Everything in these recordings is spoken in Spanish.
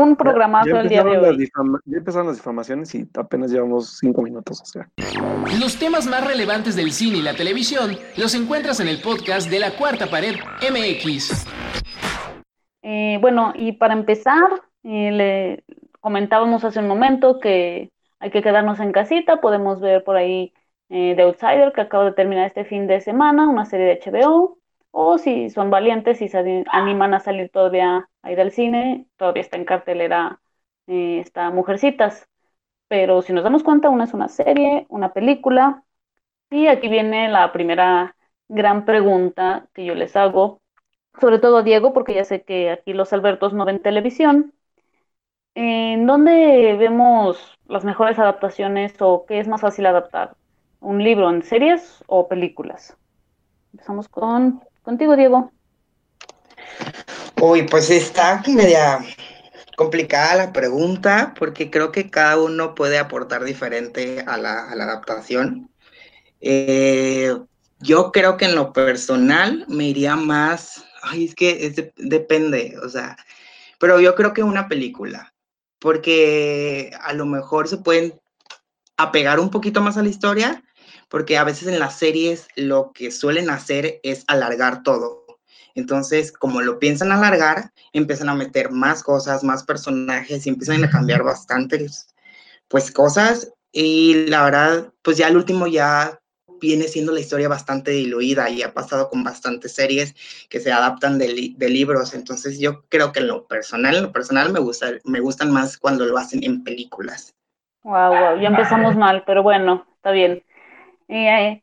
un programazo el día de hoy. Ya empezaron las difamaciones y apenas llevamos cinco minutos, o sea. Los temas más relevantes del cine y la televisión los encuentras en el podcast de La Cuarta Pared MX. Eh, bueno, y para empezar, eh, le comentábamos hace un momento que hay que quedarnos en casita, podemos ver por ahí eh, The Outsider, que acaba de terminar este fin de semana, una serie de HBO, o si son valientes y se animan a salir todavía a ir al cine, todavía está en cartelera eh, esta Mujercitas. Pero si nos damos cuenta, una es una serie, una película, y aquí viene la primera gran pregunta que yo les hago, sobre todo a Diego, porque ya sé que aquí los Albertos no ven televisión. ¿En dónde vemos las mejores adaptaciones o qué es más fácil adaptar? ¿Un libro en series o películas? Empezamos con contigo, Diego. Uy, pues está media complicada la pregunta porque creo que cada uno puede aportar diferente a la, adaptación. Eh, yo creo que en lo personal me iría más, ay, es que depende, o sea, pero yo creo que una película, porque a lo mejor se pueden apegar un poquito más a la historia, porque a veces en las series lo que suelen hacer es alargar todo. Entonces, como lo piensan alargar, empiezan a meter más cosas, más personajes y empiezan a cambiar bastantes, pues, cosas. Y la verdad, pues ya el último ya viene siendo la historia bastante diluida y ha pasado con bastantes series que se adaptan de, libros. Entonces, yo creo que en lo personal, en lo personal me, gusta, me gustan más cuando lo hacen en películas. Wow, wow, ya empezamos mal, pero bueno, está bien. Eh,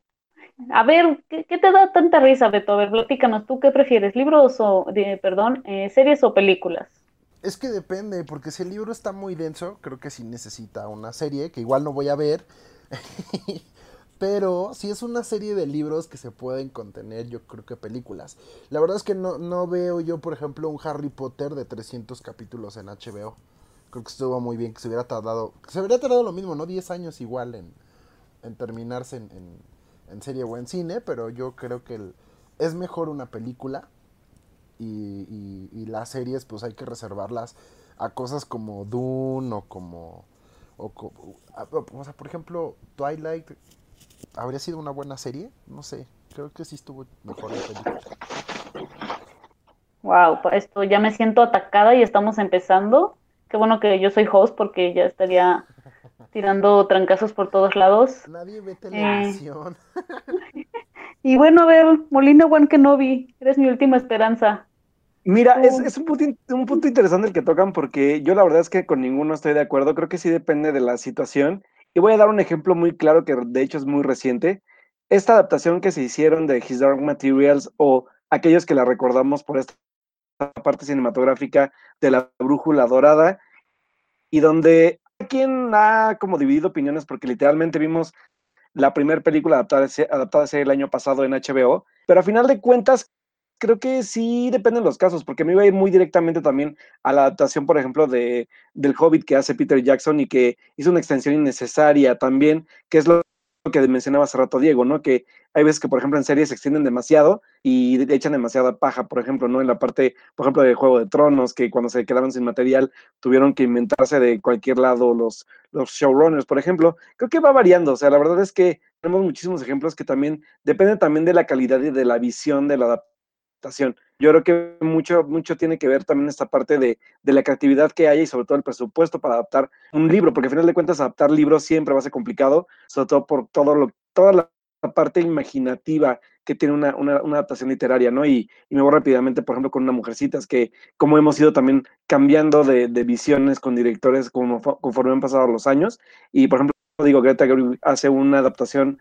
a ver, ¿qué, te da tanta risa, Beto? A ver, platícanos, ¿tú qué prefieres? ¿Libros o, perdón, eh, series o películas? Es que depende, porque si el libro está muy denso, creo que sí necesita una serie, que igual no voy a ver. Pero si es una serie de libros que se pueden contener, yo creo que películas. La verdad es que no, no veo yo, por ejemplo, un Harry Potter de 300 capítulos en HBO. Creo que estuvo muy bien, que se hubiera tardado, se hubiera tardado lo mismo, ¿no? 10 años igual en, en terminarse en, en, serie o en cine, pero yo creo que es mejor una película y, y, las series pues hay que reservarlas a cosas como Dune o como... O, o sea, por ejemplo, Twilight habría sido una buena serie, no sé, creo que sí estuvo mejor la película. Wow, esto ya me siento atacada y estamos empezando. Qué bueno que yo soy host porque ya estaría tirando trancazos por todos lados. Nadie ve televisión. y bueno, a ver, Molina Juan Kenobi, eres mi última esperanza. Mira, es, es un, punto, un, punto, interesante el que tocan porque yo la verdad es que con ninguno estoy de acuerdo, creo que sí depende de la situación. Y voy a dar un ejemplo muy claro que de hecho es muy reciente. Esta adaptación que se hicieron de His Dark Materials o aquellos que la recordamos por esta parte cinematográfica de la brújula dorada y donde quien ha como dividido opiniones porque literalmente vimos la primera película adaptada, adaptada a el año pasado en HBO, pero a final de cuentas creo que sí dependen los casos, porque me iba a ir muy directamente también a la adaptación, por ejemplo, de, del Hobbit que hace Peter Jackson y que hizo una extensión innecesaria también, que es lo que mencionaba hace rato Diego, ¿no? Que hay veces que, por ejemplo, en series se extienden demasiado y echan demasiada paja, por ejemplo, ¿no? En la parte, por ejemplo, de Juego de Tronos, que cuando se quedaron sin material tuvieron que inventarse de cualquier lado los, los showrunners, por ejemplo. Creo que va variando, o sea, la verdad es que tenemos muchísimos ejemplos que también dependen también de la calidad y de la visión de la Yo creo que mucho, mucho tiene que ver también esta parte de, de, la creatividad que haya y sobre todo el presupuesto para adaptar un libro, porque al final de cuentas adaptar libros siempre va a ser complicado, sobre todo por todo lo, toda la parte imaginativa que tiene una, una, adaptación literaria, ¿no? Y, y, me voy rápidamente, por ejemplo, con una mujercitas, que como hemos ido también cambiando de, de visiones con directores como, conforme han pasado los años, y por ejemplo, digo, Greta Gerwig hace una adaptación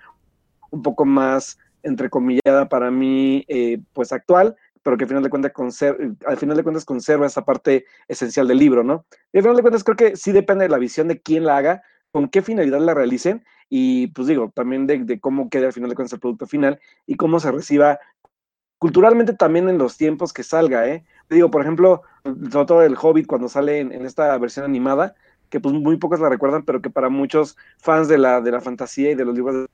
un poco más entrecomillada para mí, eh, pues actual, pero que al final de cuentas conserva, al final de cuentas conserva esa parte esencial del libro, ¿no? Y al final de cuentas creo que sí depende de la visión de quién la haga, con qué finalidad la realicen y pues digo, también de, cómo quede al final de cuentas el producto final y cómo se reciba culturalmente también en los tiempos que salga, ¿eh? Digo, por ejemplo, sobre todo el Hobbit cuando sale en, esta versión animada, que pues muy pocos la recuerdan, pero que para muchos fans de la, de la fantasía y de los libros de,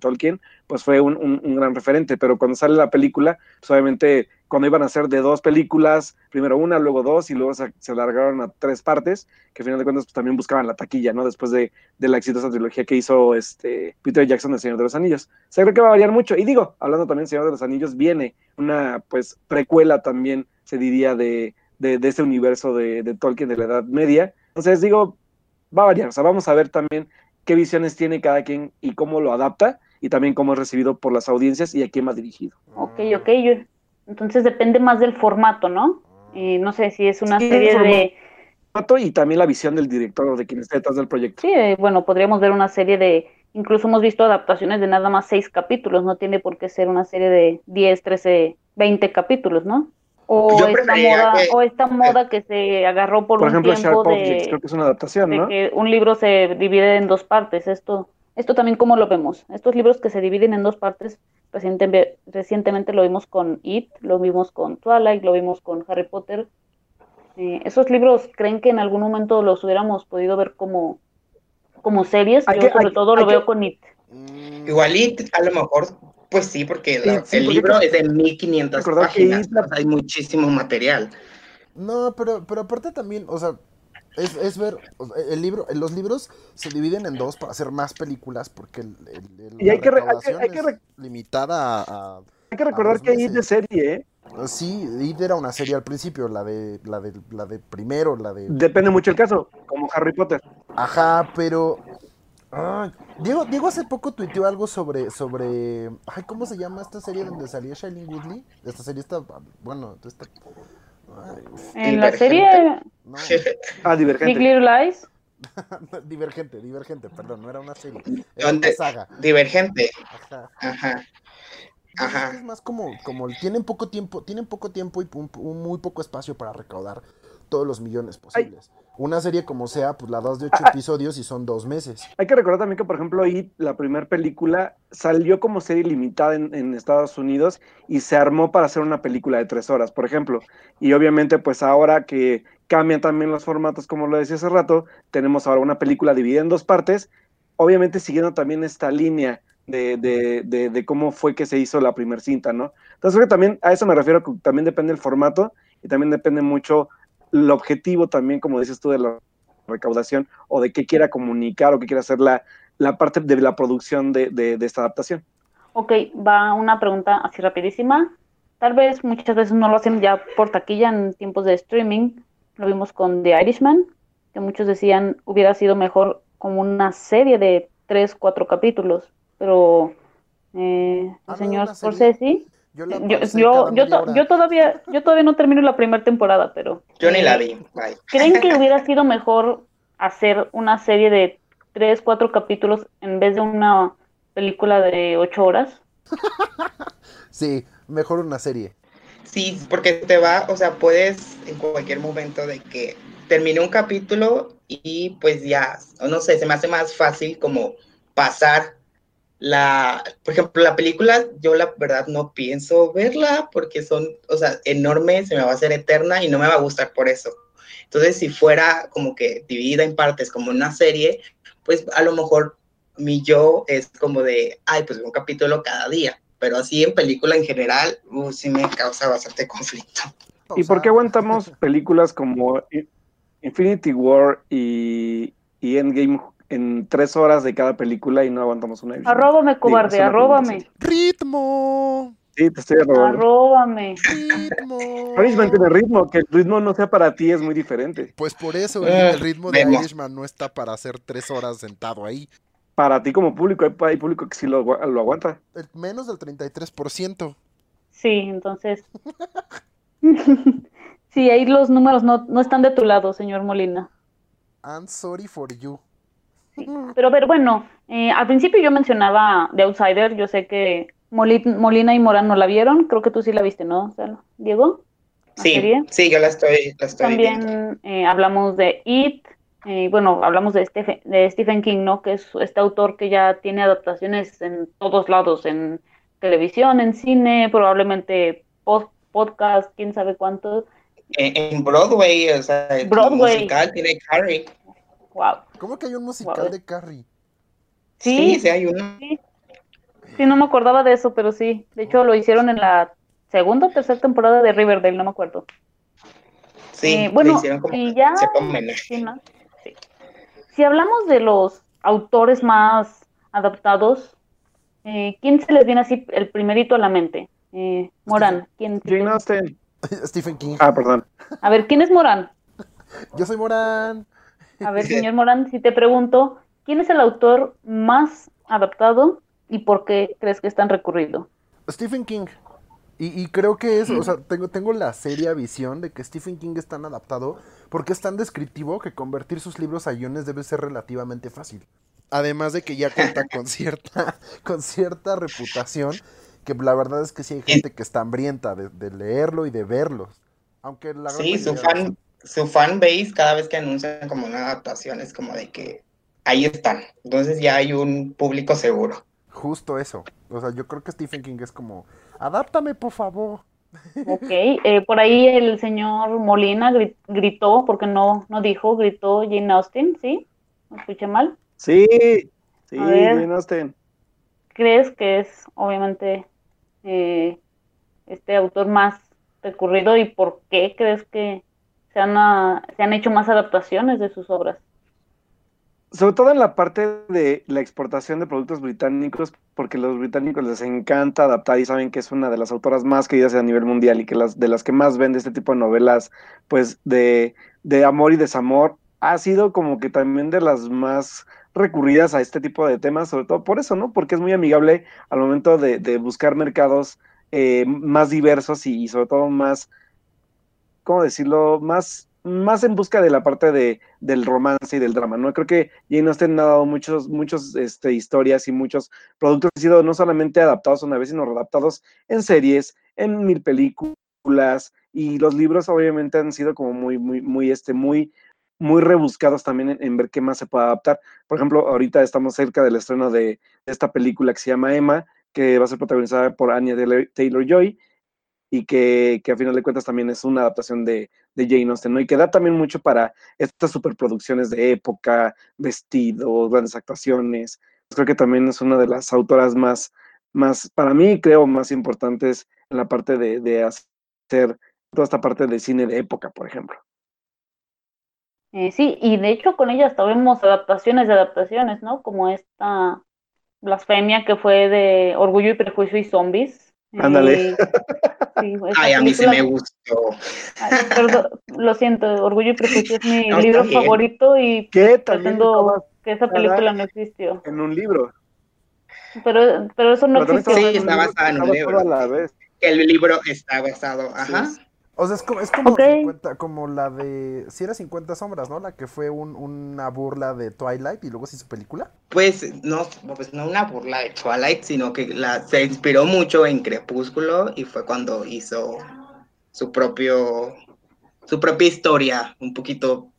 Tolkien, pues fue un, un, gran referente, pero cuando sale la película, pues obviamente cuando iban a ser de dos películas, primero una, luego dos, y luego se, se alargaron a tres partes, que al final de cuentas pues, también buscaban la taquilla, ¿no? Después de, de, la exitosa trilogía que hizo este Peter Jackson de Señor de los Anillos. O sea, creo que va a variar mucho. Y digo, hablando también de Señor de los Anillos, viene una, pues, precuela también, se diría, de, de, de ese universo de, de Tolkien de la Edad Media. Entonces, digo, va a variar. O sea, vamos a ver también qué visiones tiene cada quien y cómo lo adapta y también cómo es recibido por las audiencias y a quién va dirigido. Ok, ok. entonces depende más del formato, ¿no? Y no sé si es una serie de... Formato y también la visión del director de quien está detrás del proyecto. Sí, eh, bueno, podríamos ver una serie de... Incluso hemos visto adaptaciones de nada más seis capítulos, no tiene por qué ser una serie de 10, 13, 20 capítulos, ¿no? O esta, moda, que, o esta moda que se agarró por, por un ejemplo, tiempo Sharp de, Objects, creo que es una adaptación, de ¿no? que un libro se divide en dos partes. Esto, esto también cómo lo vemos. Estos libros que se dividen en dos partes, recientemente, recientemente lo vimos con It, lo vimos con Twilight, lo vimos con Harry Potter. Eh, ¿Esos libros creen que en algún momento los hubiéramos podido ver como, como series? Yo que- sobre hay- todo hay lo veo con It. Igual y a lo mejor, pues sí, porque la- Sí, sí, el porque libro hay es de 1500 recordar que páginas, Isla- o sea, hay muchísimo material. No, pero, pero aparte también, o sea, es, es ver, el libro, los libros se dividen en dos para hacer más películas porque el, el- el- Y la hay que re- hay que- recaudación hay que es re- limitada a, a- Hay que recordar que es de serie, ¿eh? Sí, It era una serie al principio, la de, la de, la de primero, la de... Depende mucho el caso, como Harry Potter. Ajá, pero... ay, Diego, Diego hace poco tuiteó algo sobre, sobre... Ay, ¿cómo se llama esta serie donde salía Shailene Woodley? Esta serie está... Bueno, esta... ay, En la serie no, Ah, Big Divergente. Little Lies, divergente, divergente, perdón, no era una serie. Era una ¿Dónde? saga. Divergente. Ajá. Ajá. Pues Ajá. es más como, como tienen poco tiempo, tienen poco tiempo y un, un muy poco espacio para recaudar todos los millones posibles. Una serie como sea, pues la das de ocho Ah, ah. episodios y son dos meses. Hay que recordar también que, por ejemplo, la primera película, salió como serie limitada en, en Estados Unidos y se armó para hacer una película de tres horas, por ejemplo. Y obviamente, pues ahora que cambian también los formatos, como lo decía hace rato, tenemos ahora una película dividida en dos partes, obviamente siguiendo también esta línea de, de, de, de cómo fue que se hizo la primera cinta, ¿no? Entonces creo que también a eso me refiero, que también depende el formato y también depende mucho el objetivo también, como dices tú, de la recaudación o de qué quiera comunicar o qué quiera hacer la, la parte de la producción de, de, de esta adaptación. Ok, va una pregunta así rapidísima. Tal vez muchas veces no lo hacen ya por taquilla en tiempos de streaming. Lo vimos con The Irishman, que muchos decían hubiera sido mejor como una serie de tres, cuatro capítulos. Pero eh, el Ah, ¿no, señor? Scorsese, Yo, la yo, yo, to- todavía, yo todavía no termino la primera temporada, pero Yo ni eh, la vi. Bye. ¿Creen que hubiera sido mejor hacer una serie de tres, cuatro capítulos en vez de una película de ocho horas? Sí, mejor una serie. Sí, porque te va, o sea, puedes en cualquier momento de que termine un capítulo y pues ya, o no sé, se me hace más fácil como pasar la, por ejemplo, la película, yo la verdad no pienso verla porque son, o sea, enormes, se me va a hacer eterna y no me va a gustar por eso. Entonces, si fuera como que dividida en partes como una serie, pues a lo mejor mi yo es como de, ay, pues un capítulo cada día. Pero así en película en general, uh, sí me causa bastante conflicto. ¿Y por qué aguantamos películas como Infinity War y, y Endgame en tres horas de cada película y no aguantamos una? Arróbame, cobarde, pregunta arróbame. ¡Ritmo! Sí, te estoy arrobando. Arróbame. ¡Ritmo! Aries mantiene ritmo, que el ritmo no sea para ti es muy diferente. Pues por eso el, Eh, el ritmo de vemos. Irishman no está para hacer tres horas sentado ahí. Para ti como público, hay, hay público que sí lo, agua- lo aguanta. El- menos del 33%. Sí, entonces. sí, ahí los números no, no están de tu lado, señor Molina. I'm sorry for you. Pero a ver, bueno, eh, al principio yo mencionaba The Outsider, yo sé que Moli- Molina y Morán no la vieron, creo que tú sí la viste, ¿no? Diego, ¿La Sí, serie? sí, yo la estoy, la estoy viendo. También eh, hablamos de It, eh, bueno, hablamos de Stephen, de Stephen King, ¿no? Que es este autor que ya tiene adaptaciones en todos lados, en televisión, en cine, probablemente pod- podcast, quién sabe cuánto. En, en Broadway, o sea, Broadway. musical tiene Carrie. Wow. ¿Cómo que hay un musical Wow. de Carrie? Sí, Sí, sí, hay uno. sí. Sí, no me acordaba de eso, pero sí. De hecho, lo hicieron en la segunda o tercera temporada de Riverdale, no me acuerdo. Sí, Eh, bueno, le hicieron como y ya- cierto homenaje. Sí, ¿no? Sí. Si hablamos de los autores más adaptados, eh, ¿quién se les viene así el primerito a la mente? Eh, Morán, ¿quién? Jane Austen. Stephen King. Ah, perdón. A ver, ¿quién es Morán? Yo soy Morán. A ver, señor Morán, si te pregunto, ¿quién es el autor más adaptado y por qué crees que es tan recurrido? Stephen King. Y, y creo que es, o sea, tengo, tengo la seria visión de que Stephen King es tan adaptado porque es tan descriptivo que convertir sus libros a guiones debe ser relativamente fácil. Además de que ya cuenta con cierta, con cierta reputación, que la verdad es que sí hay gente que está hambrienta de, de leerlo y de verlos. Aunque la gran Sí, su fan, su fan base cada vez que anuncian como una adaptación es como de que ahí están. Entonces ya hay un público seguro. Justo eso. O sea, yo creo que Stephen King es como, adáptame por favor. Ok, eh, por ahí el señor Molina gri- gritó, porque no, no dijo, gritó Jane Austen, ¿sí? ¿No escuché mal? Sí, sí, ver. Jane Austen. ¿Crees que es obviamente eh, este autor más recurrido y por qué crees que se han, ah, se han hecho más adaptaciones de sus obras? Sobre todo en la parte de la exportación de productos británicos, porque los británicos les encanta adaptar y saben que es una de las autoras más queridas a nivel mundial y que las de las que más vende este tipo de novelas, pues de, de amor y desamor, ha sido como que también de las más recurridas a este tipo de temas, sobre todo por eso, ¿no? Porque es muy amigable al momento de, de buscar mercados eh, más diversos y sobre todo más, ¿cómo decirlo? Más, más en busca de la parte de, del romance y del drama, ¿no? Creo que Jane Austen ha dado muchos, muchos este, historias y muchos productos han sido no solamente adaptados una vez, sino readaptados en series, en mil películas, y los libros obviamente han sido como muy, muy, muy, este, muy, muy rebuscados también en, ver qué más se puede adaptar. Por ejemplo, ahorita estamos cerca del estreno de, de esta película que se llama Emma, que va a ser protagonizada por Anya Taylor-Joy, y que, que a final de cuentas también es una adaptación de, de Jane Austen, ¿no? Y que da también mucho para estas superproducciones de época, vestidos, grandes actuaciones. Creo que también es una de las autoras más, más para mí, creo, más importantes en la parte de, de hacer toda esta parte de cine de época, por ejemplo. Eh, sí, y de hecho con ella hasta vemos adaptaciones de adaptaciones, ¿no? Como esta blasfemia que fue de Orgullo y Prejuicio y Zombies. Ándale. Eh, sí, Ay, a mí sí me gustó. Ay, perdón, lo siento, Orgullo y Prejuicio es mi No, libro favorito y Que también pretendo que esa película no existió. en un libro. Pero, pero eso no Pero existió. Sí, está basada en un libro. toda la vez. Que el libro está basado, ajá. Sí. O sea, es como, es como, Ok. 50 como la de. Si era 50 Sombras, ¿no? La que fue un- una burla de Twilight y luego se hizo película. Pues no, pues no una burla de Twilight, sino que la, se inspiró mucho en Crepúsculo y fue cuando hizo su propio su propia historia, un poquito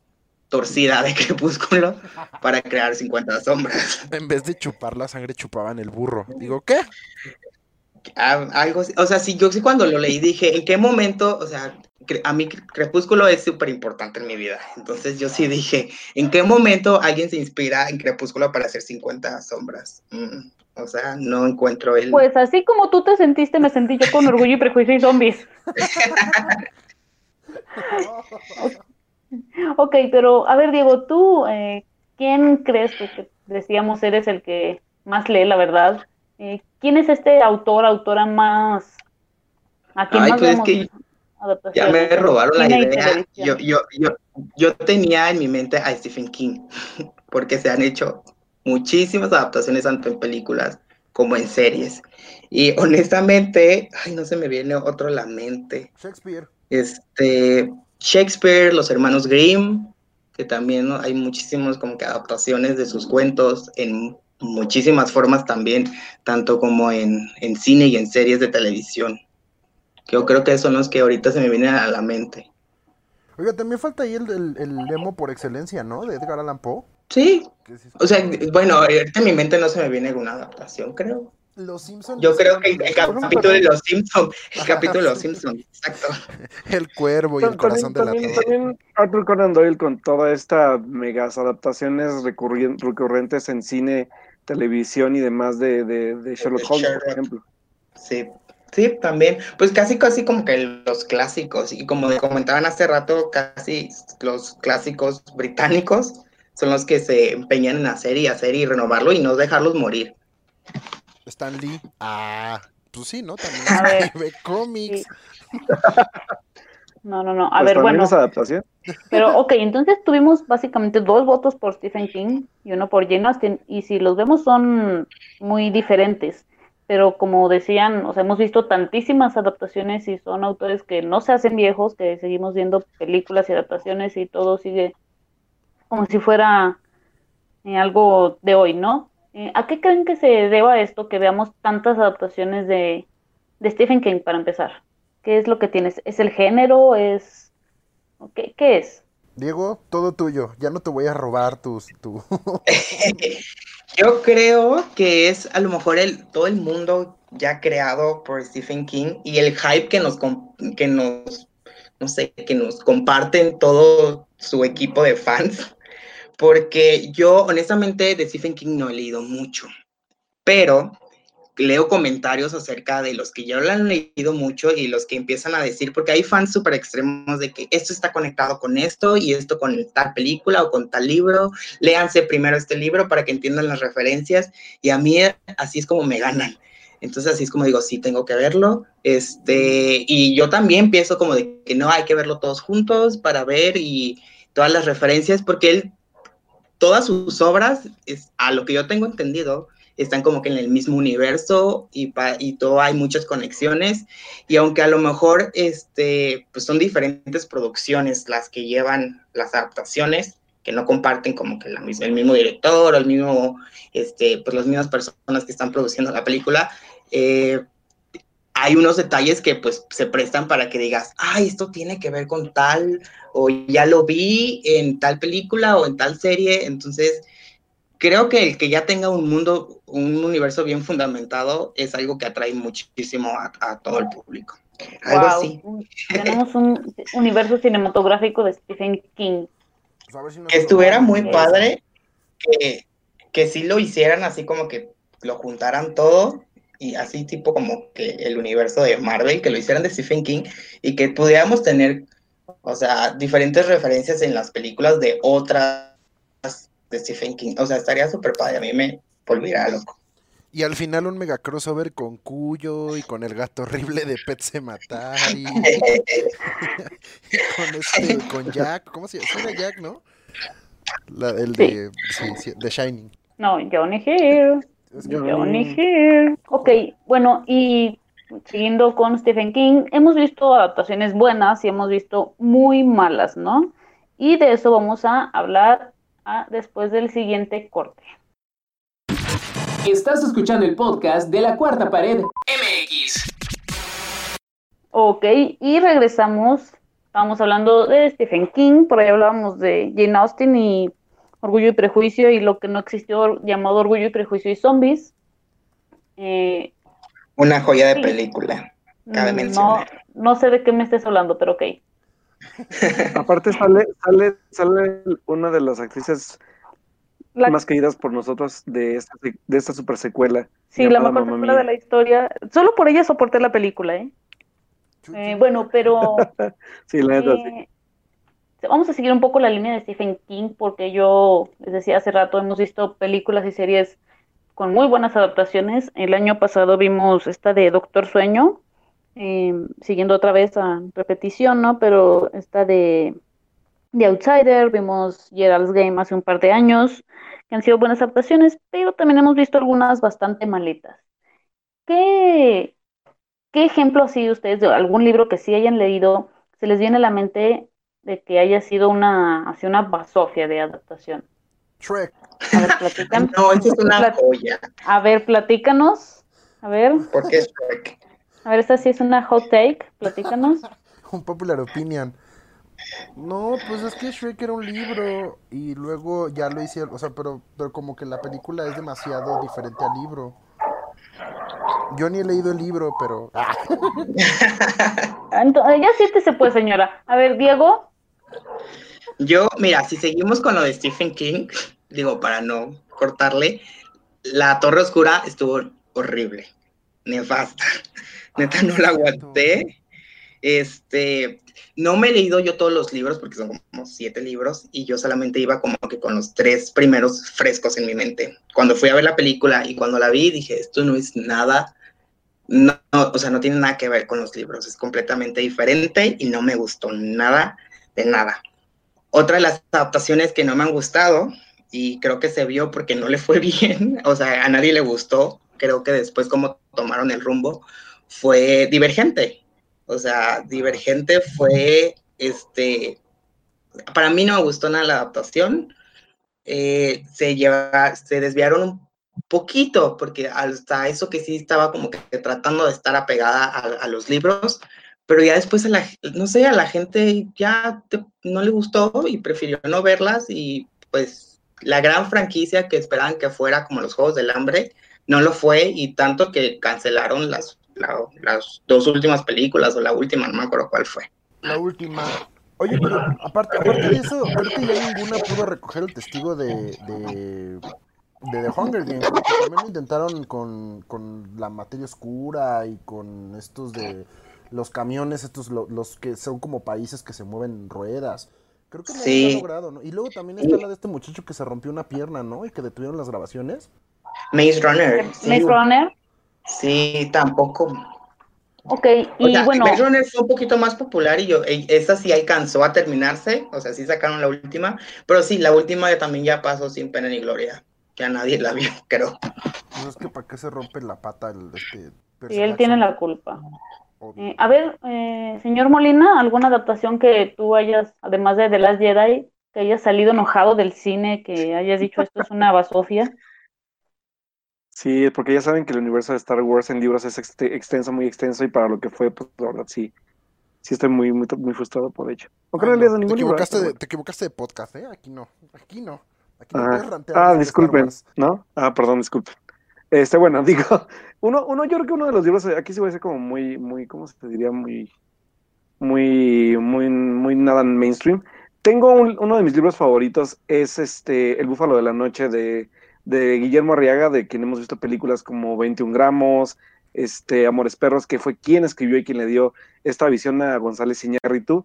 torcida de Crepúsculo para crear 50 sombras. En vez de chupar la sangre, chupaban el burro. Digo, ¿qué? Algo, o sea, sí, yo sí cuando lo leí dije, ¿en qué momento? O sea, a mí Crepúsculo es súper importante en mi vida. Entonces yo sí dije, ¿en qué momento alguien se inspira en Crepúsculo para hacer 50 sombras? Mm, o sea, no encuentro el... Pues así como tú te sentiste, me sentí yo con Orgullo y Prejuicio y Zombies. Ok, pero a ver, Diego, tú, eh, ¿quién crees tú que decíamos eres el que más lee, la verdad? Eh, ¿quién es este autor, autora más... a quién Ay, más pues es vemos que Ya me robaron la idea. Yo, yo, yo, yo tenía en mi mente a Stephen King, porque se han hecho muchísimas adaptaciones tanto en películas como en series. Y honestamente, ay, no se me viene otro a la mente. Shakespeare. Este, Shakespeare, los hermanos Grimm, que también ¿no? hay muchísimos como que adaptaciones de sus cuentos en muchísimas formas también, tanto como en, en cine y en series de televisión. Yo creo que son los que ahorita se me vienen a la mente. Oiga, también falta ahí el, el, el emo por excelencia, ¿no? De Edgar Allan Poe. Sí, o sea, bueno, ahorita en mi mente no se me viene alguna adaptación, creo. Los Simpsons. Yo creo que el, ejemplo, capítulo de los Simpsons, el capítulo de los Simpsons, exacto. El cuervo y el También, corazón de la también, también Arthur Conan Doyle con toda esta megas adaptaciones recurrentes en cine, televisión y demás de, de, Sherlock Holmes, por ejemplo. Sí, sí, también. Pues casi, casi como que los clásicos, y como comentaban hace rato, casi los clásicos británicos son los que se empeñan en hacer y hacer y renovarlo y no dejarlos morir. Stan Lee, ah, pues sí, ¿no? También cómics. No, no, no. A pues ver, bueno. Es adaptación. Pero, ok, entonces tuvimos básicamente dos votos por Stephen King y uno por Jane Austen. Y si los vemos, son muy diferentes. Pero como decían, o sea, hemos visto tantísimas adaptaciones y son autores que no se hacen viejos, que seguimos viendo películas y adaptaciones y todo sigue como si fuera eh, algo de hoy, ¿no? Eh, ¿A qué creen que se deba esto, que veamos tantas adaptaciones de, de Stephen King para empezar? ¿Qué es lo que tienes? ¿Es el género? ¿Es ¿Qué, qué es? Diego, todo tuyo. Ya no te voy a robar tus. Tu... Yo creo que es a lo mejor el, todo el mundo ya creado por Stephen King y el hype que nos, que nos, no sé, que nos comparten todo su equipo de fans. Porque yo, honestamente, de Stephen King no he leído mucho. Pero leo comentarios acerca de los que ya lo han leído mucho y los que empiezan a decir, porque hay fans súper extremos de que esto está conectado con esto y esto con tal película o con tal libro, léanse primero este libro para que entiendan las referencias y a mí así es como me ganan. Entonces así es como digo, sí, tengo que verlo. Este, y yo también pienso como de que no, hay que verlo todos juntos para ver y todas las referencias, porque él, todas sus obras, es, a lo que yo tengo entendido, están como que en el mismo universo y, y todo hay muchas conexiones. Y aunque a lo mejor este, pues son diferentes producciones las que llevan las adaptaciones, que no comparten como que la el mismo director o el mismo, este, pues las mismas personas que están produciendo la película, eh, hay unos detalles que pues se prestan para que digas, ay, esto tiene que ver con tal, o ya lo vi en tal película o en tal serie, entonces creo que el que ya tenga un mundo, un universo bien fundamentado es algo que atrae muchísimo a, todo el público. Algo así. Tenemos un universo cinematográfico de Stephen King. Pues Estuviera muy padre que, que sí lo hicieran así como que lo juntaran todo y así tipo como que el universo de Marvel, que lo hicieran de Stephen King y que pudiéramos tener, o sea, diferentes referencias en las películas de otras de Stephen King. O sea, estaría súper padre. A mí me volverá loco. Y al final un mega crossover con Cuyo y con el gato horrible de Pet Sematari. y con este, con Jack, ¿cómo se llama? Jack, ¿no? La, el de, sí, de Shining. No, Johnny Hill. Johnny Hill. Ok, bueno, y siguiendo con Stephen King, hemos visto adaptaciones buenas y hemos visto muy malas, ¿no? Y de eso vamos a hablar después del siguiente corte. Estás escuchando el podcast de la cuarta pared MX. Ok, y regresamos. Estábamos hablando de Stephen King, por ahí hablábamos de Jane Austen y Orgullo y Prejuicio y lo que no existió llamado Orgullo y Prejuicio y Zombies. Eh, Una joya de película, cabe mencionar. No, no sé de qué me estés hablando, pero ok. Aparte sale, sale, sale una de las actrices más queridas por nosotros de esta, de esta super secuela. Sí, la mejor secuela de la historia. Solo por ella soporté la película, ¿eh? eh bueno, pero... sí, la neta, sí. Eh, vamos a seguir un poco la línea de Stephen King porque yo, les decía hace rato, hemos visto películas y series con muy buenas adaptaciones. El año pasado vimos esta de Doctor Sueño, Em, siguiendo otra vez a repetición, ¿no? Pero esta de, de Outsider, vimos Gerald's Game hace un par de años, que han sido buenas adaptaciones, pero también hemos visto algunas bastante maletas. ¿Qué, qué ejemplo así ustedes de algún libro que sí hayan leído se les viene a la mente de que haya sido una, así una basofia de adaptación? Shrek. A ver, platícanos. no, es una joya. A ver, platícanos. A ver. ¿Por qué Shrek? A ver, esta sí es una hot take, platícanos. un popular opinion. No, pues es que Shrek era un libro y luego ya lo hicieron, o sea, pero, pero como que la película es demasiado diferente al libro. Yo ni he leído el libro, pero... Ah. Entonces, ya sí se puede, señora. A ver, Diego. Yo, mira, si seguimos con lo de Stephen King, digo, para no cortarle, La Torre Oscura estuvo horrible, nefasta. Neta, no la aguanté. Este, no me he leído yo todos los libros porque son como siete libros y yo solamente iba como que con los tres primeros frescos en mi mente. Cuando fui a ver la película y cuando la vi dije, esto no es nada, no, o sea, no tiene nada que ver con los libros, es completamente diferente y no me gustó nada de nada. Otra de las adaptaciones que no me han gustado y creo que se vio porque no le fue bien, o sea, a nadie le gustó, creo que después como tomaron el rumbo, fue Divergente. O sea, Divergente fue, este, para mí no me gustó nada la adaptación. Eh, se, lleva, se desviaron un poquito, porque hasta eso que sí estaba como que tratando de estar apegada a, los libros, pero ya después, a la, no sé, a la gente ya no le gustó y prefirió no verlas y pues la gran franquicia que esperaban que fuera como los Juegos del Hambre, no lo fue y tanto que cancelaron las, las dos últimas películas o la última, no me acuerdo cuál fue. La última. Oye, pero aparte, aparte de eso, ahorita ya ninguna pudo recoger el testigo de, de, de The Hunger Games, porque también lo intentaron con, con la materia oscura y con estos de los camiones, estos los que son como países que se mueven ruedas. Creo que no sí. lo logrado, ¿no? Y luego también está la de este muchacho que se rompió una pierna, ¿no? Y que detuvieron las grabaciones. Maze Runner. Maze Runner. Sí, tampoco. Ok, y bueno. Runner fue un poquito más popular y yo, esa sí alcanzó a terminarse, o sea, sí sacaron la última, pero sí, la última también ya pasó sin pena ni gloria. Ya nadie la vio, creo. Pues es que para qué se rompe la pata el, este Sí, él tiene la culpa. Eh, a ver, eh, señor Molina, ¿alguna adaptación que tú hayas, además de The Last Jedi, que hayas salido enojado del cine, que hayas dicho esto es una basofia? Sí, porque ya saben que el universo de Star Wars en libros es extenso, muy extenso, y para lo que fue, pues la verdad sí, sí estoy muy, muy, muy frustrado por ello. Aunque no, ningún te equivocaste libro. De, te equivocaste de podcast, ¿eh? Aquí no, aquí no. Aquí no ah, ah disculpen, ¿no? Ah, perdón, disculpen. Este, bueno, digo, uno, uno, yo creo que uno de los libros, aquí sí voy a ser como muy, muy, ¿cómo se te diría? Muy, muy, muy, muy nada mainstream. Tengo uno de mis libros favoritos, es este, El Búfalo de la Noche de, de Guillermo Arriaga, de quien hemos visto películas como 21 gramos, este, Amores Perros, que fue quien escribió y quien le dio esta visión a González Iñárritu.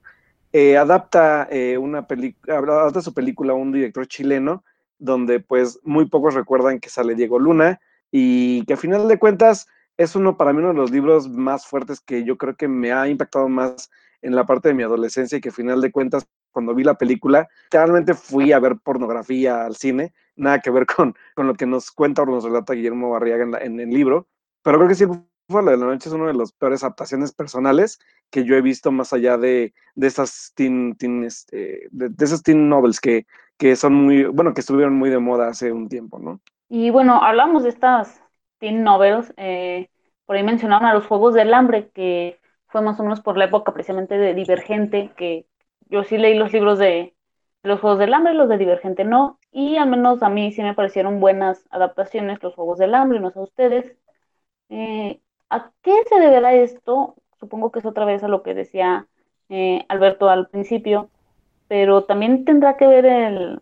Eh, adapta eh, una adapta su película a un director chileno, donde pues muy pocos recuerdan que sale Diego Luna, y que a final de cuentas es uno para mí uno de los libros más fuertes que yo creo que me ha impactado más en la parte de mi adolescencia y que a final de cuentas cuando vi la película, realmente fui a ver pornografía al cine, nada que ver con, con lo que nos cuenta o nos relata Guillermo Barriaga en, el libro, pero creo que sí, Fue de la Noche es una de las peores adaptaciones personales que yo he visto más allá de, de esas teen, teen este, de, de, esas teen novels que, que son muy, bueno, que estuvieron muy de moda hace un tiempo, ¿no? Y bueno, hablamos de estas teen novels, eh, por ahí mencionaron a los Juegos del Hambre, que fue más o menos por la época precisamente de Divergente, que yo sí leí los libros de los Juegos del Hambre, los de Divergente no, y al menos a mí sí me parecieron buenas adaptaciones los Juegos del Hambre, no sé a ustedes. Eh, ¿A qué se deberá esto? Supongo que es otra vez a lo que decía eh, Alberto al principio, pero también tendrá que ver el,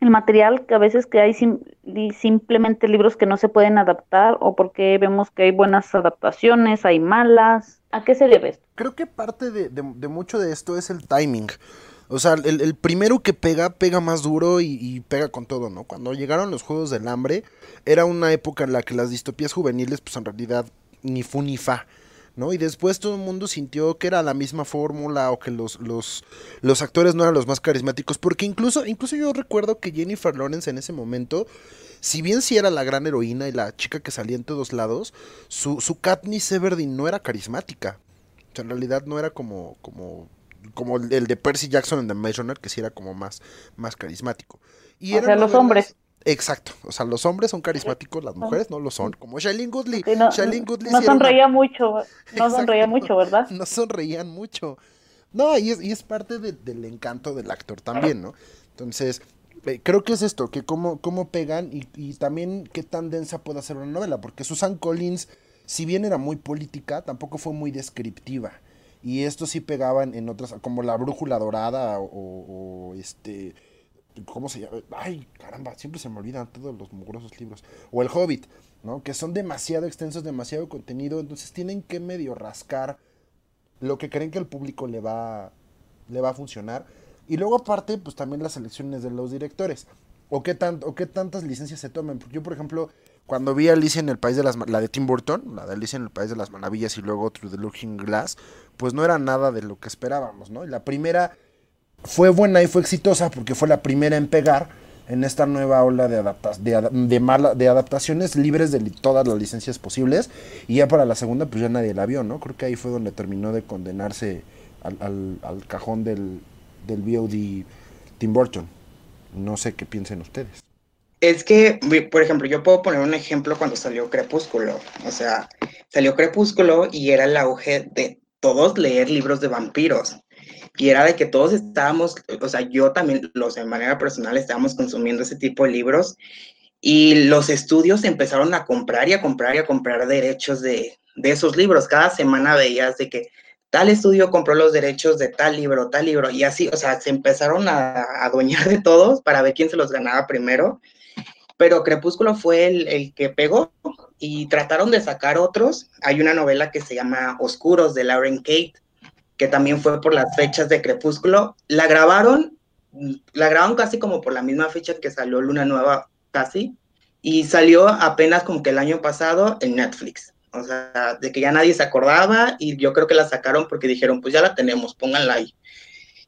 material, que a veces que hay simplemente libros que no se pueden adaptar o porque vemos que hay buenas adaptaciones, hay malas. ¿A qué se debe esto? Creo que parte de, mucho de esto es el timing. O sea, el, primero que pega, pega más duro y, pega con todo, ¿no? Cuando llegaron los Juegos del Hambre, era una época en la que las distopías juveniles, pues en realidad ni fu ni fa. ¿no? Y después todo el mundo sintió que era la misma fórmula o que los, los, los actores no eran los más carismáticos, porque incluso, incluso yo recuerdo que Jennifer Lawrence en ese momento, si bien sí era la gran heroína y la chica que salía en todos lados, su, su Katniss Everdeen no era carismática. O sea, en realidad no era como, como, como el de Percy Jackson en The Maze que sí era como más, más carismático. Y o sea, los hombres. Exacto, o sea, los hombres son carismáticos, las mujeres no lo son, como Shailene Goodley. no, no sonreía mucho, no sonreía mucho, ¿verdad? No sonreían mucho. No, y es, y es parte del encanto del actor también, ¿no? Entonces, eh, creo que es esto, que cómo, cómo pegan y, y, también qué tan densa puede ser una novela, porque Susan Collins, si bien era muy política, tampoco fue muy descriptiva. Y esto sí pegaban en otras, como La Brújula Dorada o, este ¿Cómo se llama? Ay, caramba, siempre se me olvidan todos los mugrosos libros. O El Hobbit, ¿no? Que son demasiado extensos, demasiado contenido, entonces tienen que medio rascar lo que creen que el público le va, le va a funcionar. Y luego aparte, pues también las elecciones de los directores. O qué, tan, o qué tantas licencias se tomen. Yo, por ejemplo, cuando vi Alicia en el País de las... La de Tim Burton, la de Alicia en el País de las Maravillas y luego Through the Looking Glass, pues no era nada de lo que esperábamos, ¿no? Y la primera fue buena y fue exitosa porque fue la primera en pegar en esta nueva ola de, de, adaptaciones libres de todas las licencias posibles. Y ya para la segunda, pues ya nadie la vio, ¿no? Creo que ahí fue donde terminó de condenarse al, al, cajón del, del VOD Tim Burton. No sé qué piensen ustedes. Es que, por ejemplo, yo puedo poner un ejemplo cuando salió Crepúsculo. O sea, salió Crepúsculo y era el auge de todos leer libros de vampiros y era de que todos estábamos, o sea, yo también, los de manera personal, estábamos consumiendo ese tipo de libros y los estudios empezaron a comprar y a comprar y a comprar derechos de, de esos libros. Cada semana veías de que tal estudio compró los derechos de tal libro, tal libro, y así, o sea, se empezaron a adueñar de todos para ver quién se los ganaba primero. Pero Crepúsculo fue el, el que pegó y trataron de sacar otros. Hay una novela que se llama Oscuros de Lauren Kate, que también fue por las fechas de Crepúsculo. La grabaron, la grabaron casi como por la misma fecha que salió Luna Nueva, casi, y salió apenas como que el año pasado en Netflix. O sea, de que ya nadie se acordaba y yo creo que la sacaron porque dijeron, pues ya la tenemos, pónganla ahí.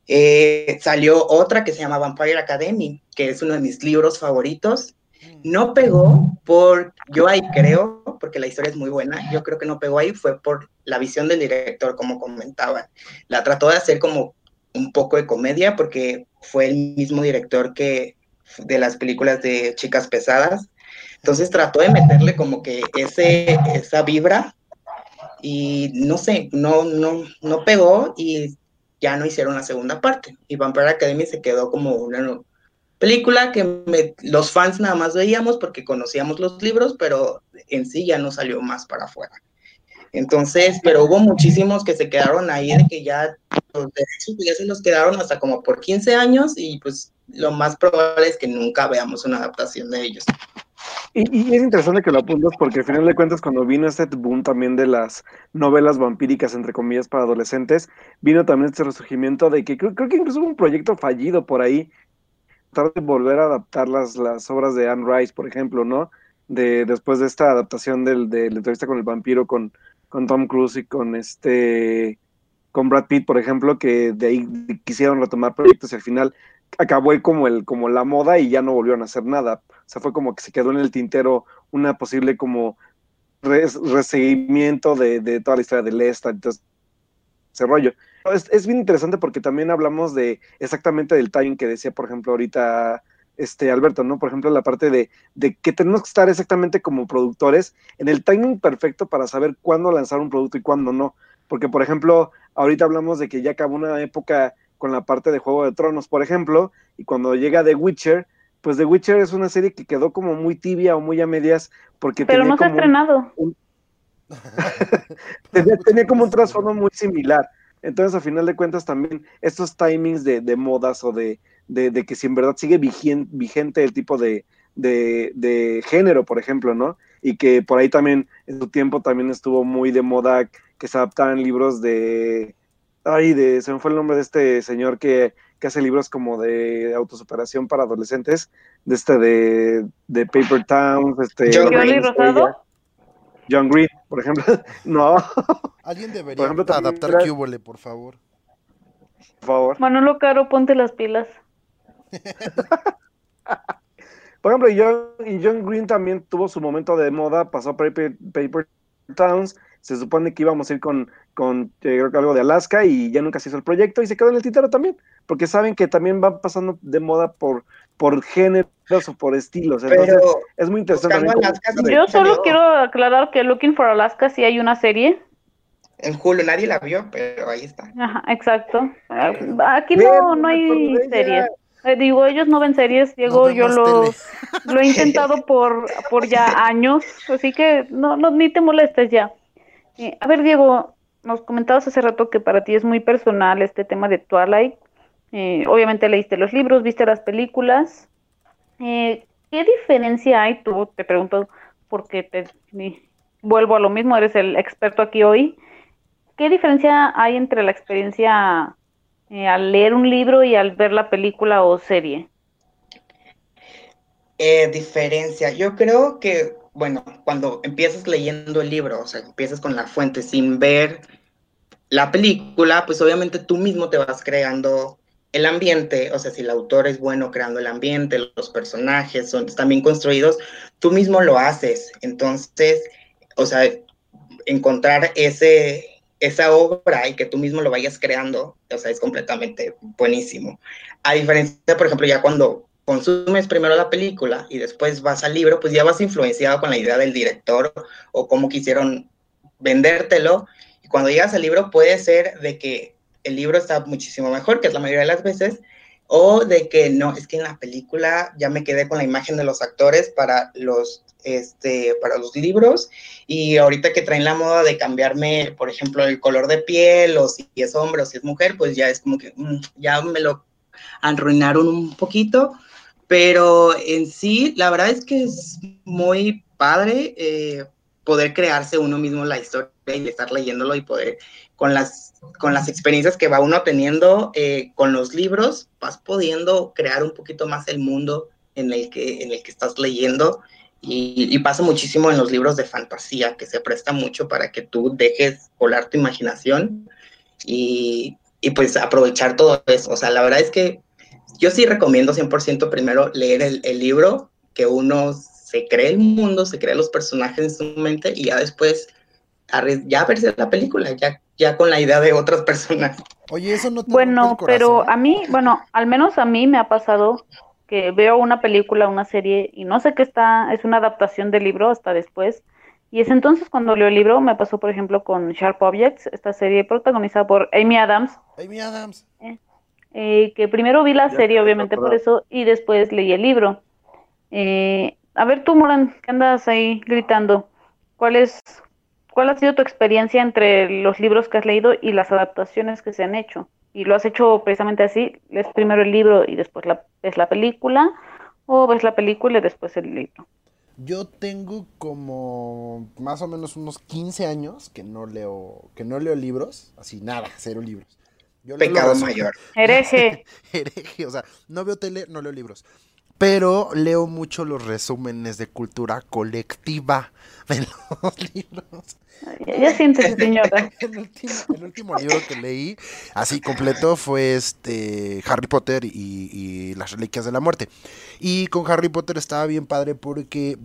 Eh, salió otra que se llama Vampire Academy, que es uno de mis libros favoritos. No pegó por, yo ahí creo, porque la historia es muy buena, yo creo que no pegó ahí, fue por la visión del director, como comentaba. La trató de hacer como un poco de comedia, porque fue el mismo director que de las películas de Chicas Pesadas. Entonces trató de meterle como que ese, esa vibra y no sé, no, no, no pegó y ya no hicieron la segunda parte. Y Vampire Academy se quedó como una película que los fans nada más veíamos porque conocíamos los libros, pero en sí ya no salió más para afuera. Entonces, pero hubo muchísimos que se quedaron ahí de que ya los derechos pues, ya se los quedaron hasta como por 15 años y pues lo más probable es que nunca veamos una adaptación de ellos. Y, es interesante que lo apuntas porque al final de cuentas cuando vino este boom también de las novelas vampíricas, entre comillas, para adolescentes, vino también este resurgimiento de que creo, creo que incluso hubo un proyecto fallido por ahí de volver a adaptar las, las obras de Anne Rice, por ejemplo, ¿no? De, después de esta adaptación del, de la entrevista con el vampiro con, con Tom Cruise y con este con Brad Pitt, por ejemplo, que de ahí quisieron retomar proyectos y al final acabó como el, como la moda y ya no volvieron a hacer nada. O sea, fue como que se quedó en el tintero una posible como reseguimiento de, de toda la historia de Lesta, entonces ese rollo es, bien interesante porque también hablamos de exactamente del timing que decía, por ejemplo, ahorita este Alberto, ¿no? Por ejemplo, la parte de, que tenemos que estar exactamente como productores en el timing perfecto para saber cuándo lanzar un producto y cuándo no. Porque, por ejemplo, ahorita hablamos de que ya acabó una época con la parte de Juego de Tronos, por ejemplo, y cuando llega The Witcher, pues The Witcher es una serie que quedó como muy tibia o muy a medias porque Pero no se ha estrenado. tenía, como un trasfondo muy similar. Entonces, a final de cuentas, también estos timings de, modas o de, que si en verdad sigue vigente el tipo de, género, por ejemplo, ¿no? Y que por ahí también, en su tiempo, también estuvo muy de moda que se adaptaran libros de. Ay, de, se me fue el nombre de este señor que, hace libros como de autosuperación para adolescentes, de este de, de Paper Towns, este. Rosado? John Green, por ejemplo. no. Alguien debería adaptar Cubole, por favor. Por favor. Manolo Caro, ponte las pilas. por ejemplo, y John, Green también tuvo su momento de moda, pasó Paper, Paper Towns, se supone que íbamos a ir con, con algo de Alaska y ya nunca se hizo el proyecto y se quedó en el tintero también, porque saben que también va pasando de moda por, por géneros o por estilos. Entonces, es muy interesante. Yo solo quiero aclarar que Looking for Alaska sí hay una serie. En julio nadie la vio, pero ahí está. Ajá, exacto. Aquí no, no hay series. Eh, digo, ellos no ven series, Diego, yo lo, lo he intentado por, por ya años, así que no, no ni te molestes ya. Eh, a ver, Diego, nos comentabas hace rato que para ti es muy personal este tema de Twilight. Eh, obviamente leíste los libros, viste las películas. Eh, ¿Qué diferencia hay? Tú te pregunto porque te vuelvo a lo mismo, eres el experto aquí hoy. ¿Qué diferencia hay entre la experiencia eh, al leer un libro y al ver la película o serie? Eh, diferencia, yo creo que, bueno, cuando empiezas leyendo el libro, o sea, empiezas con la fuente sin ver la película, pues obviamente tú mismo te vas creando el ambiente, o sea, si el autor es bueno creando el ambiente, los personajes son, bien construidos, tú mismo lo haces. Entonces, o sea, encontrar ese, esa obra y que tú mismo lo vayas creando, o sea, es completamente buenísimo. A diferencia, por ejemplo, ya cuando consumes primero la película y después vas al libro, pues ya vas influenciado con la idea del director o cómo quisieron vendértelo. Y cuando llegas al libro puede ser de que el libro está muchísimo mejor, que es la mayoría de las veces, o de que no, es que en la película ya me quedé con la imagen de los actores para los, este, para los libros y ahorita que traen la moda de cambiarme, por ejemplo, el color de piel o si es hombre o si es mujer, pues ya es como que mm, ya me lo arruinaron un poquito, pero en sí, la verdad es que es muy padre eh, poder crearse uno mismo la historia y estar leyéndolo y poder con las, con las experiencias que va uno teniendo eh, con los libros, vas pudiendo crear un poquito más el mundo en el que, en el que estás leyendo. Y, pasa muchísimo en los libros de fantasía, que se presta mucho para que tú dejes volar tu imaginación y, y pues aprovechar todo eso. O sea, la verdad es que yo sí recomiendo 100% primero leer el, el, libro, que uno se cree el mundo, se cree los personajes en su mente y ya después ya verse la película, ya ya con la idea de otras personas. Oye, eso no te Bueno, pero a mí, bueno, al menos a mí me ha pasado que veo una película, una serie y no sé qué está, es una adaptación del libro hasta después. Y es entonces cuando leo el libro, me pasó por ejemplo con Sharp Objects, esta serie protagonizada por Amy Adams. Amy Adams. Eh, eh, que primero vi la serie, obviamente por eso, y después leí el libro. Eh, a ver tú, Moran, ¿qué andas ahí gritando? ¿Cuál es, ¿Cuál ha sido tu experiencia entre los libros que has leído y las adaptaciones que se han hecho? ¿Y lo has hecho precisamente así? ¿Lees primero el libro y después la, ves la película? ¿O ves la película y después el libro? Yo tengo como más o menos unos 15 años que no leo, que no leo libros, así nada, cero libros. Pecado mayor. Hereje. Hereje, o sea, no veo tele, no leo libros pero leo mucho los resúmenes de cultura colectiva de los libros. Ya sientes, señora. el, último, el último libro que leí, así completo, fue este Harry Potter y, y, las Reliquias de la Muerte. Y con Harry Potter estaba bien padre porque,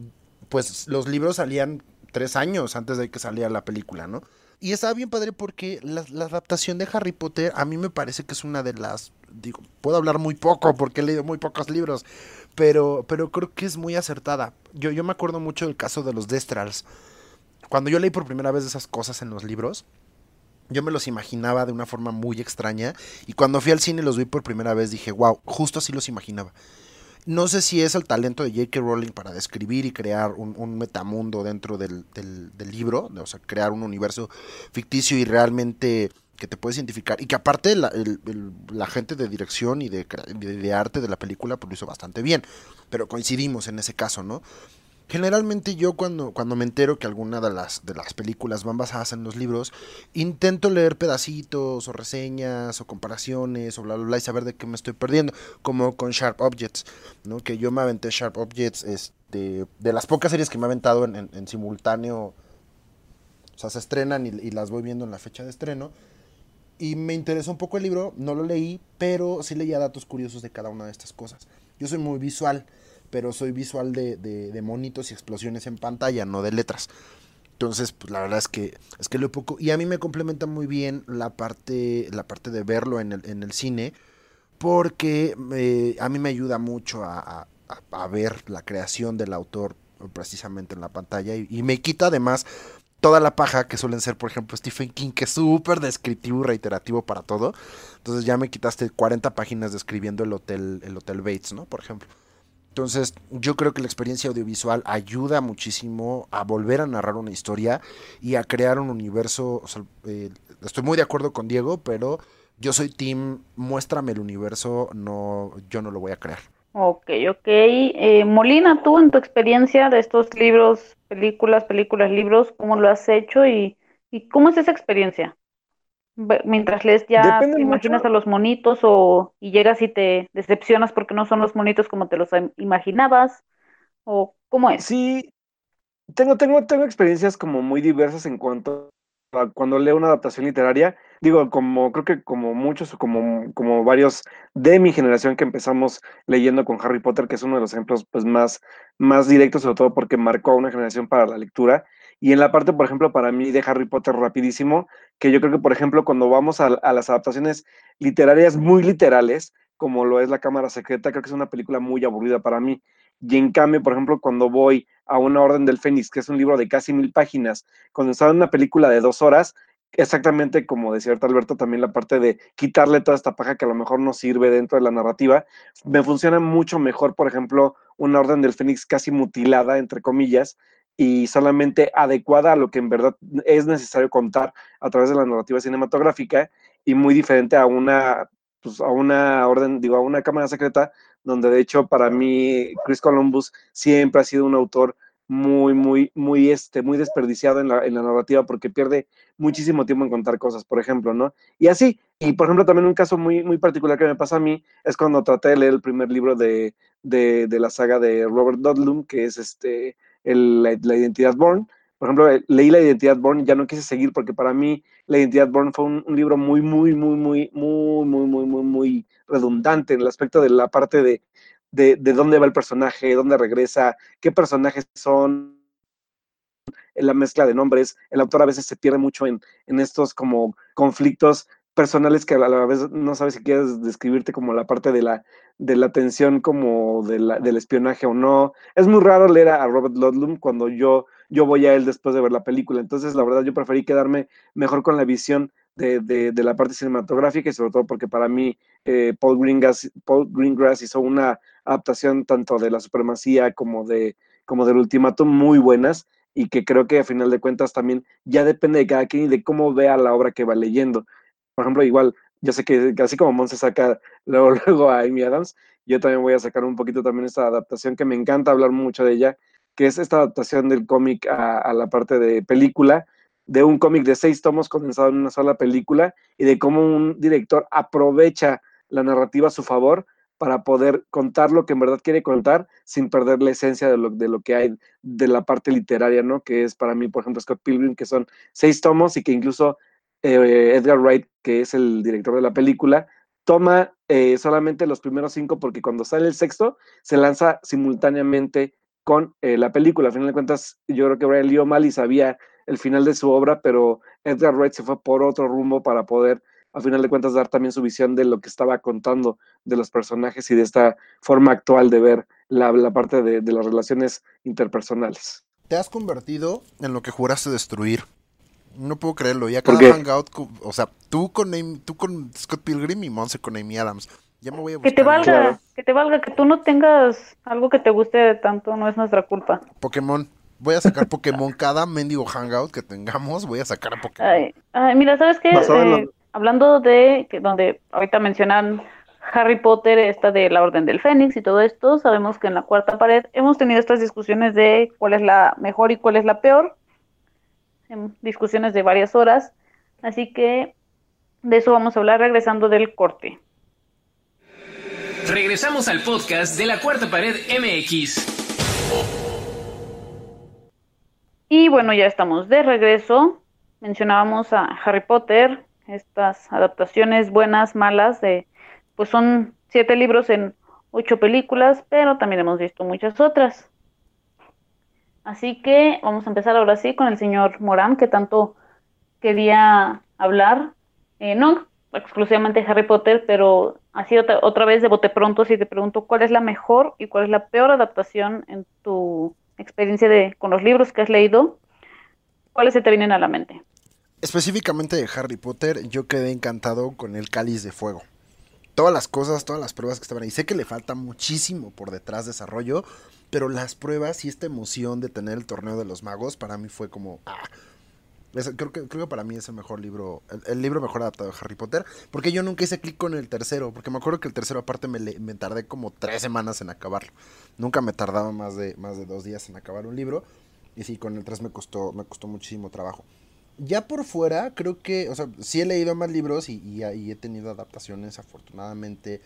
pues, los libros salían tres años antes de que saliera la película, ¿no? Y estaba bien padre porque la, adaptación de Harry Potter a mí me parece que es una de las, digo, puedo hablar muy poco porque he leído muy pocos libros, pero, pero creo que es muy acertada. Yo, yo me acuerdo mucho del caso de los Destrals. Cuando yo leí por primera vez esas cosas en los libros, yo me los imaginaba de una forma muy extraña y cuando fui al cine y los vi por primera vez dije, wow, justo así los imaginaba. No sé si es el talento de J.K. Rowling para describir y crear un, metamundo dentro del, libro, o sea, crear un universo ficticio y realmente que te puedes identificar. Y que aparte la, gente de dirección y de, arte de la película pues, lo hizo bastante bien. Pero coincidimos en ese caso, ¿no? Generalmente yo cuando, cuando me entero que alguna de las, de las películas van basadas en los libros, intento leer pedacitos o reseñas o comparaciones o bla, bla, bla y saber de qué me estoy perdiendo, como con Sharp Objects, ¿no? Que yo me aventé Sharp Objects, este, de las pocas series que me he aventado en, simultáneo, o sea, se estrenan y las voy viendo en la fecha de estreno. Y me interesó un poco el libro, no lo leí, pero sí leía datos curiosos de cada una de estas cosas. Yo soy muy visual pero soy visual de, de, monitos y explosiones en pantalla, no de letras. Entonces, pues la verdad es que es que lo poco y a mí me complementa muy bien la parte la parte de verlo en el, en el cine porque eh, a mí me ayuda mucho a, a, ver la creación del autor precisamente en la pantalla y, y, me quita además toda la paja que suelen ser, por ejemplo, Stephen King, que es súper descriptivo y reiterativo para todo. Entonces ya me quitaste 40 páginas describiendo el hotel, el hotel Bates, ¿no? Por ejemplo. Entonces, yo creo que la experiencia audiovisual ayuda muchísimo a volver a narrar una historia y a crear un universo. Eh, estoy muy de acuerdo con Diego, pero Yo soy Team, muéstrame el universo, no, yo no lo voy a crear. Ok, ok. Eh, Molina, tú en tu experiencia de estos libros, películas, películas, libros, ¿cómo lo has hecho y, y cómo es esa experiencia? Mientras lees ya Depende te imaginas mucho. a los monitos o y llegas y te decepcionas porque no son los monitos como te los im- imaginabas o cómo es. Sí, tengo, tengo, tengo experiencias como muy diversas en cuanto a cuando leo una adaptación literaria. Digo, como creo que como muchos o como, como varios de mi generación que empezamos leyendo con Harry Potter, que es uno de los ejemplos pues, más, más directos, sobre todo porque marcó a una generación para la lectura. Y en la parte, por ejemplo, para mí de Harry Potter rapidísimo, que yo creo que, por ejemplo, cuando vamos a, a las adaptaciones literarias muy literales, como lo es La Cámara Secreta, creo que es una película muy aburrida para mí. Y en cambio, por ejemplo, cuando voy a Una Orden del Fénix, que es un libro de casi mil páginas, cuando estaba en una película de dos horas, exactamente como decía ahorita Alberto, también la parte de quitarle toda esta paja que a lo mejor no sirve dentro de la narrativa, me funciona mucho mejor, por ejemplo, Una Orden del Fénix casi mutilada, entre comillas, y solamente adecuada a lo que en verdad es necesario contar a través de la narrativa cinematográfica y muy diferente a una pues, a una orden, digo, a una cámara secreta, donde de hecho para mí Chris Columbus siempre ha sido un autor muy, muy, muy, este, muy desperdiciado en la, en la narrativa porque pierde muchísimo tiempo en contar cosas, por ejemplo, ¿no? Y así, y por ejemplo, también un caso muy, muy particular que me pasa a mí es cuando traté de leer el primer libro de, de, de la saga de Robert Ludlum, que es este, el, la, la identidad Born, por ejemplo, leí La Identidad Born y ya no quise seguir porque para mí La Identidad Born fue un, un, libro muy, muy, muy, muy, muy, muy, muy, muy, muy redundante en el aspecto de la parte de, de, de dónde va el personaje, dónde regresa, qué personajes son, en la mezcla de nombres. El autor a veces se pierde mucho en, en estos como conflictos personales que a la vez no sabes si quieres describirte como la parte de la, de la tensión como del espionaje o no. Es muy raro leer a Robert Ludlum cuando yo, yo voy a él después de ver la película. Entonces, la verdad, yo preferí quedarme mejor con la visión de, de, de la parte cinematográfica y sobre todo porque para mí eh, Paul, Greengrass, Paul Greengrass hizo una adaptación tanto de la supremacía como, de, como del ultimátum muy buenas y que creo que a final de cuentas también ya depende de cada quien y de cómo vea la obra que va leyendo. Por ejemplo, igual, yo sé que así como Mon se saca luego, luego a Amy Adams, yo también voy a sacar un poquito también esta adaptación que me encanta hablar mucho de ella, que es esta adaptación del cómic a, a, la parte de película, de un cómic de seis tomos condensado en una sola película y de cómo un director aprovecha la narrativa a su favor para poder contar lo que en verdad quiere contar sin perder la esencia de lo, de lo que hay de la parte literaria, ¿no? Que es para mí, por ejemplo, Scott Pilgrim, que son seis tomos y que incluso eh, Edgar Wright, que es el director de la película, toma eh, solamente los primeros cinco porque cuando sale el sexto se lanza simultáneamente con eh, la película. A final de cuentas, yo creo que Brian Lee O'Malley sabía el final de su obra, pero Edgar Wright se fue por otro rumbo para poder, a final de cuentas, dar también su visión de lo que estaba contando de los personajes y de esta forma actual de ver la, la parte de, de las relaciones interpersonales. Te has convertido en lo que juraste destruir. No puedo creerlo. Ya cada hangout, o sea, tú con Amy, tú con Scott Pilgrim y Monse con Amy Adams. Ya me voy a que te valga, claro. que te valga, que tú no tengas algo que te guste tanto, no es nuestra culpa. Pokémon. Voy a sacar Pokémon cada mendigo hangout que tengamos, voy a sacar a Pokémon. Ay, ay mira, ¿sabes qué? Eh, hablando de que donde ahorita mencionan Harry Potter, esta de la Orden del Fénix y todo esto, sabemos que en la cuarta pared hemos tenido estas discusiones de cuál es la mejor y cuál es la peor en discusiones de varias horas, así que de eso vamos a hablar regresando del corte. Regresamos al podcast de la Cuarta Pared MX. Y bueno, ya estamos de regreso. Mencionábamos a Harry Potter, estas adaptaciones buenas, malas, de pues son siete libros en ocho películas, pero también hemos visto muchas otras. Así que vamos a empezar ahora sí con el señor Morán, que tanto quería hablar, eh, no exclusivamente Harry Potter, pero así otra, otra vez de bote pronto, si te pregunto cuál es la mejor y cuál es la peor adaptación en tu experiencia de, con los libros que has leído, ¿cuáles se te vienen a la mente? Específicamente de Harry Potter, yo quedé encantado con el Cáliz de Fuego. Todas las cosas, todas las pruebas que estaban ahí. Sé que le falta muchísimo por detrás de desarrollo, pero las pruebas y esta emoción de tener el torneo de los magos para mí fue como, ah, creo, que, creo que para mí es el mejor libro, el, libro mejor adaptado de Harry Potter, porque yo nunca hice clic con el tercero, porque me acuerdo que el tercero aparte me, me tardé como tres semanas en acabarlo. Nunca me tardaba más de, más de dos días en acabar un libro, y sí, con el tres me costó, me costó muchísimo trabajo. Ya por fuera, creo que, o sea, sí he leído más libros y, he tenido adaptaciones, afortunadamente,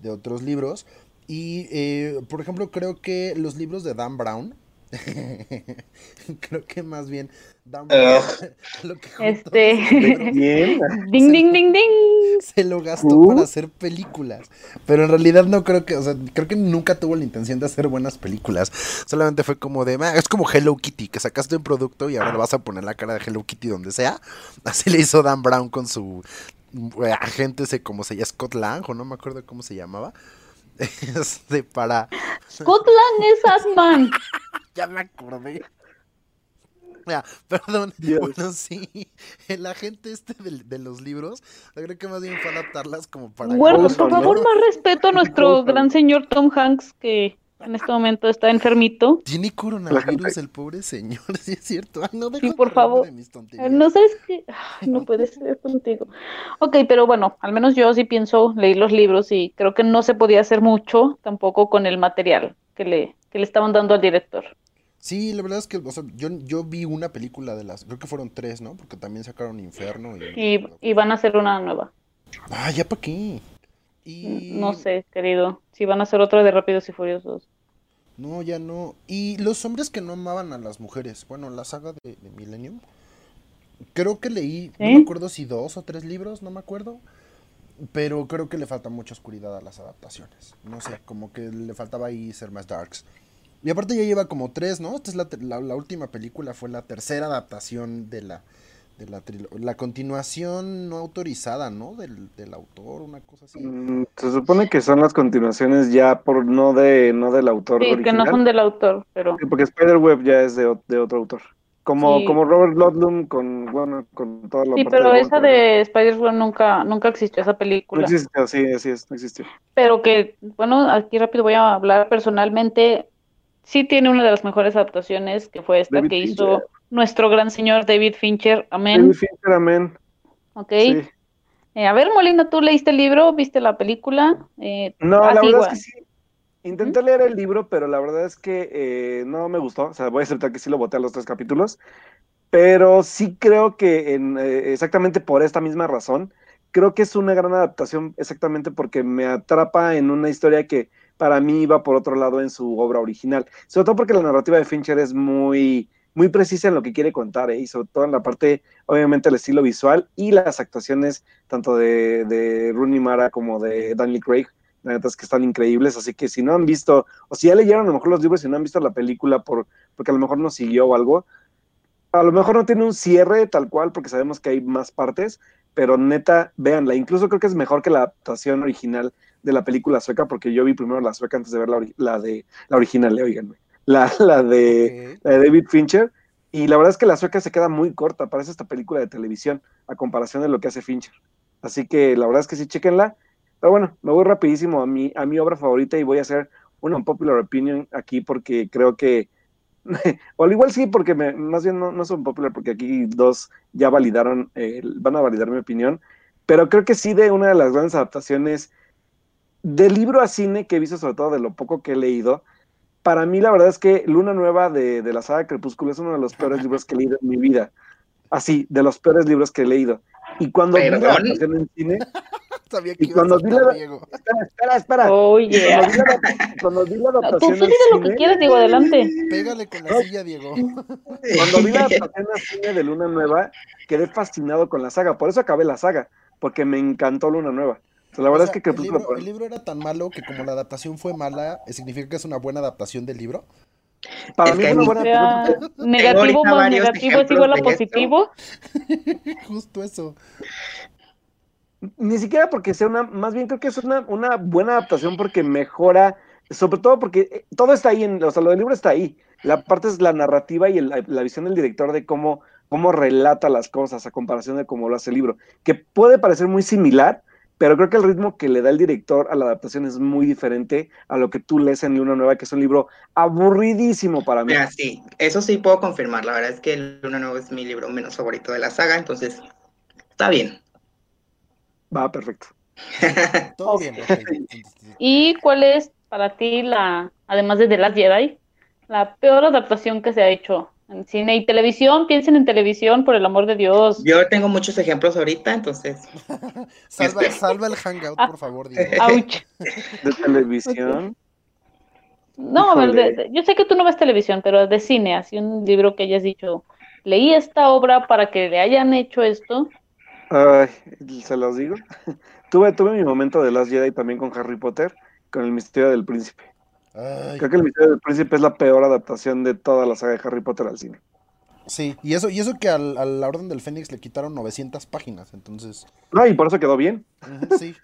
de otros libros. Y, eh, por ejemplo, creo que los libros de Dan Brown, Creo que más bien lo que este ding ding ding ding se lo gastó para uh. hacer películas, pero en realidad no creo que, o sea, creo que nunca tuvo la intención de hacer buenas películas. Solamente fue como de, es como Hello Kitty, que sacaste un producto y ahora le vas a poner la cara de Hello Kitty donde sea. Así le hizo Dan Brown con su eh, agente ese como se llama Scott Lang o no me acuerdo cómo se llamaba. Este, para. Scotland es Asman. ya me acordé. Ya, perdón. Bueno, sí. El agente este de, los libros, creo que más bien fue adaptarlas como para. Bueno, por favor, más respeto a nuestro gran señor Tom Hanks, que en este momento está enfermito. Tiene coronavirus el pobre señor, sí es cierto. Ay, no sí, por favor. no sabes qué, no puede ser contigo. Ok, pero bueno, al menos yo sí pienso leer los libros y creo que no se podía hacer mucho tampoco con el material que le, que le estaban dando al director. Sí, la verdad es que o sea, yo, yo vi una película de las, creo que fueron tres, ¿no? Porque también sacaron Inferno. Y, y, van a hacer una nueva. Ah, ya para qué. No sé, querido. Si van a hacer otra de Rápidos y Furiosos. No, ya no. Y los hombres que no amaban a las mujeres. Bueno, la saga de, Millennium. Creo que leí, no me acuerdo si dos o tres libros, no me acuerdo. Pero creo que le falta mucha oscuridad a las adaptaciones. No sé, como que le faltaba ahí ser más darks. Y aparte ya lleva como tres, ¿no? Esta es la, la última película, fue la tercera adaptación de la, la, la continuación no autorizada, ¿no? Del, del autor, una cosa así. Mm, se supone que son las continuaciones ya por no de no del autor. Sí, que no son del autor, pero. Sí, porque Spiderweb ya es de, de otro autor. Como, como Robert Ludlum con, bueno, con toda la Sí, pero esa de Spider-Man nunca, nunca existió esa película. No existió, sí, así es, no existió. Pero que, bueno, aquí rápido voy a hablar personalmente. Sí tiene una de las mejores adaptaciones, que fue esta que hizo nuestro gran señor David Fincher. Amén. David Fincher, amén. Ok. Eh, a ver, Molina, ¿tú leíste el libro? ¿Viste la película? Eh, no, la verdad es que sí. Intenté leer el libro, pero la verdad es que eh, no me gustó. O sea, voy a aceptar que sí lo boté a los tres capítulos. Pero sí creo que en, exactamente por esta misma razón, creo que es una gran adaptación exactamente porque me atrapa en una historia que para mí iba por otro lado en su obra original. Sobre todo porque la narrativa de Fincher es muy muy precisa en lo que quiere contar, ¿eh? y sobre todo en la parte, obviamente, el estilo visual y las actuaciones tanto de, de Rooney Mara como de Daniel Craig, la neta es que están increíbles, así que si no han visto, o si ya leyeron a lo mejor los libros y no han visto la película por, porque a lo mejor no siguió o algo, a lo mejor no tiene un cierre tal cual, porque sabemos que hay más partes, pero neta, véanla, incluso creo que es mejor que la adaptación original de la película sueca, porque yo vi primero la sueca antes de ver la, la de la original, eh, oiganme la, la, de, David Fincher. Y la verdad es que la sueca se queda muy corta, parece esta película de televisión, a comparación de lo que hace Fincher. Así que la verdad es que sí, chequenla. Pero bueno, me voy rapidísimo a mi, a mi obra favorita y voy a hacer una unpopular opinion aquí porque creo que, o al igual sí, porque me, más bien no, no son popular, porque aquí dos ya validaron, eh, van a validar mi opinión, pero creo que sí de una de las grandes adaptaciones de libro a cine que he visto, sobre todo de lo poco que he leído, para mí la verdad es que Luna Nueva de, la saga Crepúsculo es uno de los peores libros que he leído en mi vida. Así, de los peores libros que he leído. Y cuando vi la adaptación en cine, Sabía que y cuando vi la espera, espera, espera. Oh, yeah. Cuando vi la, adaptación Tú, tú lo que quieras, Diego, adelante. Pégale con la silla, Diego. Cuando vi la adaptación en cine de Luna Nueva, quedé fascinado con la saga. Por eso acabé la saga, porque me encantó Luna Nueva la verdad es que el libro, el libro, era tan malo que como la adaptación fue mala, ¿significa que es una buena adaptación del libro? Para mí es una buena Negativo más negativo es igual a positivo. Justo eso. Ni siquiera porque sea una, más bien creo que es una, una buena adaptación porque mejora, sobre todo porque eh, todo está ahí, en, o sea, lo del libro está ahí. La parte es la narrativa y la visión del director de cómo, cómo relata las cosas a comparación de cómo lo hace el libro, que puede parecer muy similar, pero creo que el ritmo que le da el director a la adaptación es muy diferente a lo que tú lees en Luna Nueva, que es un libro aburridísimo para mí. Mira, sí, eso sí puedo confirmar. La verdad es que Luna Nueva es mi libro menos favorito de la saga, entonces está bien. Va, perfecto. Todo bien. ¿Y cuál es para ti la, además de The Last Jedi, la peor adaptación que se ha hecho en cine y televisión, piensen en televisión, por el amor de Dios. Yo tengo muchos ejemplos ahorita, entonces. salva, salva, el hangout, por favor. Ouch. ¿De televisión? No, a ver, de, de, yo sé que tú no ves televisión, pero de cine, así un libro que hayas dicho, leí esta obra para que le hayan hecho esto. Ay, se los digo. tuve, tuve mi momento de Last Jedi también con Harry Potter, con el misterio del príncipe. Ay. Creo que el misterio del príncipe es la peor adaptación de toda la saga de Harry Potter al cine. Sí, y eso, y eso que al, a la Orden del Fénix le quitaron 900 páginas, entonces... No, y por eso quedó bien. Sí,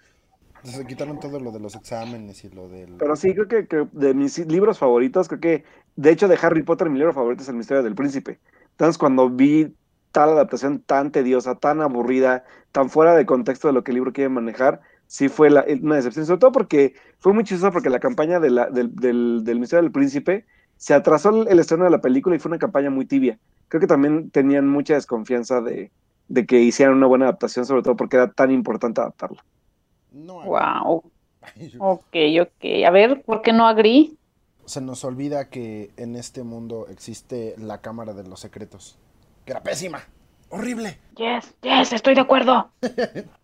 se quitaron todo lo de los exámenes y lo del... Pero sí, creo que, que, de mis libros favoritos, creo que, de hecho, de Harry Potter, mi libro favorito es El misterio del príncipe. Entonces, cuando vi tal adaptación tan tediosa, tan aburrida, tan fuera de contexto de lo que el libro quiere manejar, sí fue la, una decepción, sobre todo porque fue muy chistosa porque la campaña de la, del, del, del, Misterio del Príncipe se atrasó el, el, estreno de la película y fue una campaña muy tibia. Creo que también tenían mucha desconfianza de, de que hicieran una buena adaptación, sobre todo porque era tan importante adaptarla. No, wow. Ok, ok. A ver, ¿por qué no agrí? Se nos olvida que en este mundo existe la Cámara de los Secretos. Que era pésima. Horrible. Yes, yes, estoy de acuerdo.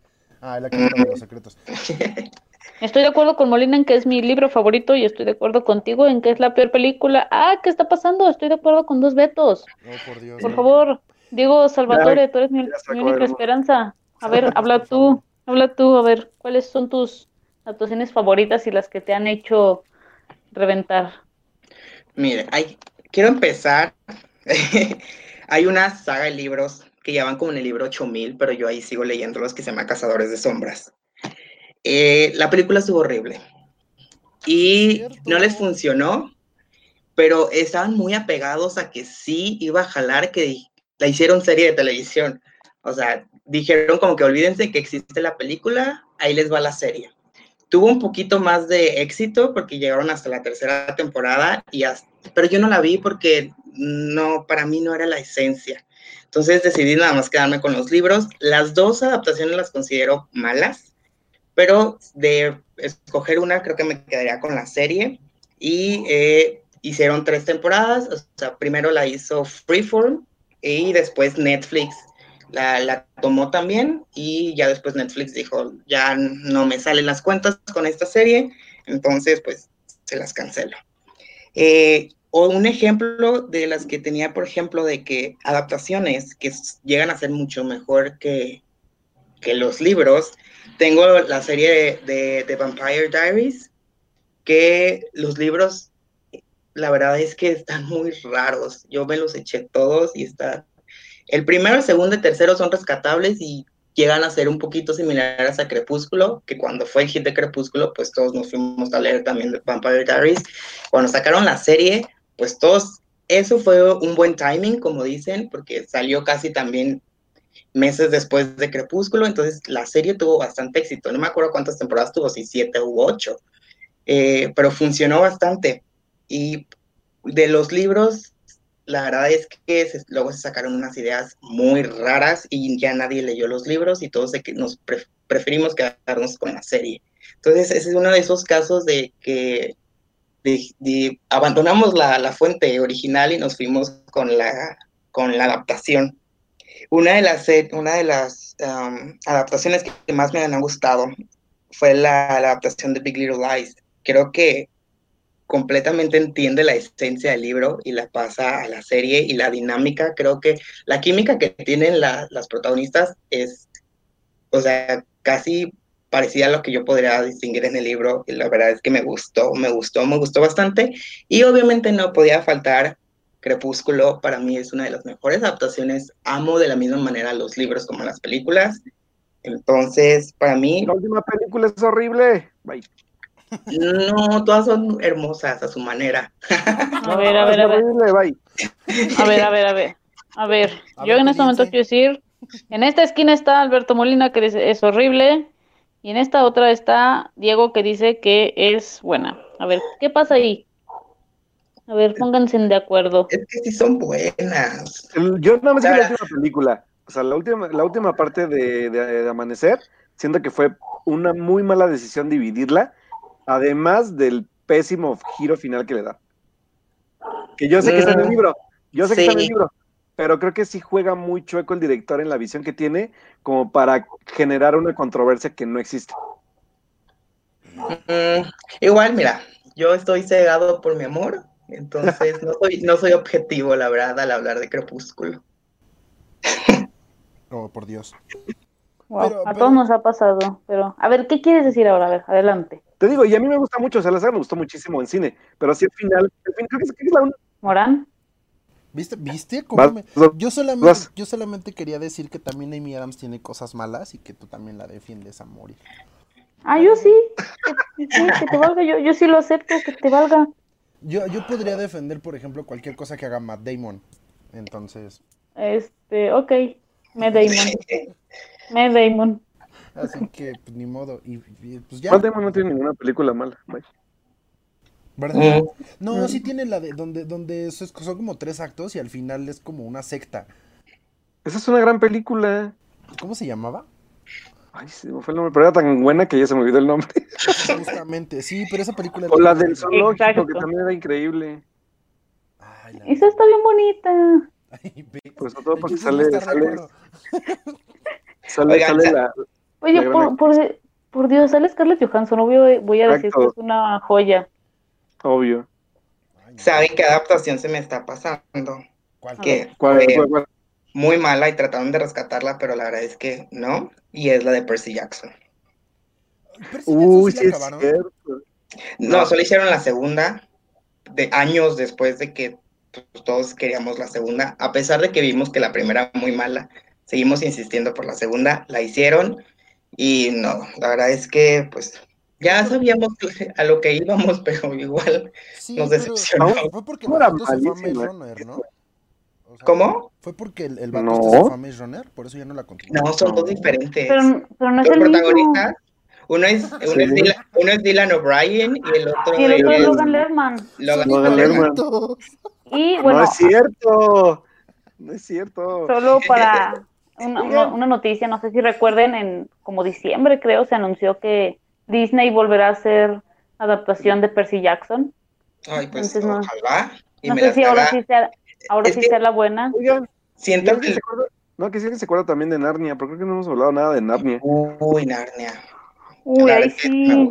Ah, la Cámara de los Secretos. Estoy de acuerdo con Molina en que es mi libro favorito y estoy de acuerdo contigo en que es la peor película. Ah, ¿qué está pasando? Estoy de acuerdo con dos vetos. Oh, por Dios. Por no. favor, Diego Salvatore, tú eres mi, mi única esperanza. A ver, habla tú, habla tú, a ver, ¿cuáles son tus actuaciones favoritas y las que te han hecho reventar? Mire, hay, quiero empezar. hay una saga de libros que ya van como en el libro 8000, pero yo ahí sigo leyendo los que se llama Cazadores de Sombras. Eh, la película estuvo horrible y no les funcionó, pero estaban muy apegados a que sí iba a jalar que la hicieron serie de televisión. O sea, dijeron como que olvídense que existe la película, ahí les va la serie. Tuvo un poquito más de éxito porque llegaron hasta la tercera temporada, y hasta, pero yo no la vi porque no, para mí no era la esencia. Entonces decidí nada más quedarme con los libros. Las dos adaptaciones las considero malas, pero de escoger una creo que me quedaría con la serie. Y eh, hicieron tres temporadas, o sea, primero la hizo Freeform y después Netflix la, la, tomó también y ya después Netflix dijo, ya no me salen las cuentas con esta serie, entonces pues se las cancelo. Eh, o un ejemplo de las que tenía, por ejemplo, de que adaptaciones que llegan a ser mucho mejor que, que los libros, tengo la serie de, de, de, Vampire Diaries, que los libros, la verdad es que están muy raros. Yo me los eché todos y está... El primero, el segundo y tercero son rescatables y llegan a ser un poquito similares a Crepúsculo, que cuando fue el hit de Crepúsculo, pues todos nos fuimos a leer también de Vampire Diaries. Cuando sacaron la serie, pues todos, eso fue un buen timing, como dicen, porque salió casi también meses después de Crepúsculo, entonces la serie tuvo bastante éxito. No me acuerdo cuántas temporadas tuvo, si siete u ocho, eh, pero funcionó bastante. Y de los libros, la verdad es que luego se sacaron unas ideas muy raras y ya nadie leyó los libros y todos nos pre preferimos quedarnos con la serie. Entonces, ese es uno de esos casos de que de, de, abandonamos la, la, fuente original y nos fuimos con la, con la adaptación. Una de las, una de las um, adaptaciones que más me han gustado fue la, la, adaptación de Big Little Lies. Creo que completamente entiende la esencia del libro y la pasa a la serie y la dinámica. Creo que la química que tienen la, las protagonistas es, o sea, casi parecía lo que yo podría distinguir en el libro y la verdad es que me gustó, me gustó, me gustó bastante y obviamente no podía faltar Crepúsculo, para mí es una de las mejores adaptaciones, amo de la misma manera los libros como las películas, entonces para mí... La última película es horrible, Bye. No, todas son hermosas a su manera. A ver, a ver, a ver. A ver, a ver, a ver. A ver, a yo en este momento quiero decir, en esta esquina está Alberto Molina, que es horrible, Y en esta otra está Diego que dice que es buena. A ver, ¿qué pasa ahí? A ver, pónganse de acuerdo. Es que sí son buenas. Yo nada más vi la última película. O sea, la última, la última parte de, de, de Amanecer, siento que fue una muy mala decisión dividirla, además del pésimo giro final que le da. Que yo sé que está en el libro, yo sé que está en el libro, pero creo que sí juega muy chueco el director en la visión que tiene como para generar una controversia que no existe. Mm, igual, mira, yo estoy cegado por mi amor, entonces no soy, no soy objetivo, la verdad, al hablar de Crepúsculo. Oh, por Dios. Wow, pero, a pero... todos nos ha pasado, pero a ver, ¿qué quieres decir ahora? A ver, adelante. Te digo, y a mí me gusta mucho, o sea, la saga me gustó muchísimo en cine, pero sí al final, al final creo que es la una. Morán. ¿Viste? ¿Viste? ¿Cómo me... yo, solamente, yo solamente quería decir que también Amy Adams tiene cosas malas y que tú también la defiendes a morir. Ah, yo sí. sí, que te valga, yo, yo sí lo acepto, que te valga. Yo, yo podría defender, por ejemplo, cualquier cosa que haga Matt Damon. Entonces. Este, ok. Matt Damon. Matt Damon. Así que, pues, ni modo. Y, y pues ya. Matt Damon no tiene ninguna película mala. Bye. ¿Verdad? No, sí tiene la de donde, donde son como tres actos y al final es como una secta. Esa es una gran película. ¿Cómo se llamaba? Ay, se me fue el nombre, pero era tan buena que ya se me olvidó el nombre. Justamente, sí, pero esa película. O la del zoológico, Exacto. que también era increíble. Ay, la... Esa está bien bonita. Ay, pues todo porque sale, sale, sale, Oigan, sale la. Oye, la por, por, por, Dios, sale Scarlett Johansson, obvio, voy a decir que es una joya. Obvio. ¿Saben qué adaptación se me está pasando? ¿Cuál? Que ¿Cuál, fue cuál, cuál? muy mala y trataron de rescatarla, pero la verdad es que no. Y es la de Percy Jackson. ¿Percy Uy, sí la es acabaron? cierto. No, No. solo hicieron la segunda, de años después de que pues, todos queríamos la segunda. A pesar de que vimos que la primera muy mala, seguimos insistiendo por la segunda, la hicieron. Y no, la verdad es que, pues, ya sabíamos a lo que íbamos, pero igual Sí, nos pero decepcionó. fue porque se fue a Maze malísima. Runner, ¿no? O sea, ¿Cómo? Fue porque el, el No. este se fue a Maze Runner, por eso ya no la continuó. No, son dos diferentes. Pero, pero no es Los el mismo. protagonistas, uno es, uno, Sí. es Dylan, uno es Dylan O'Brien y el otro, Y el otro es Logan Lerman. Logan Logan Lerman. Y bueno, no es cierto. No es cierto. solo para una, una- una noticia, no sé si recuerden, en como diciembre creo se anunció que Disney volverá a hacer adaptación de Percy Jackson. Ay, pues Entonces, no- ojalá. Y No me sé si ahora sí sea, ahora sí que- sea la buena. Oigan, ¿y Siento que... se acuerda? No, que sí alguien se acuerda también de Narnia, pero creo que no hemos hablado nada de Narnia. Uy, Narnia. Uy, ahí que sí.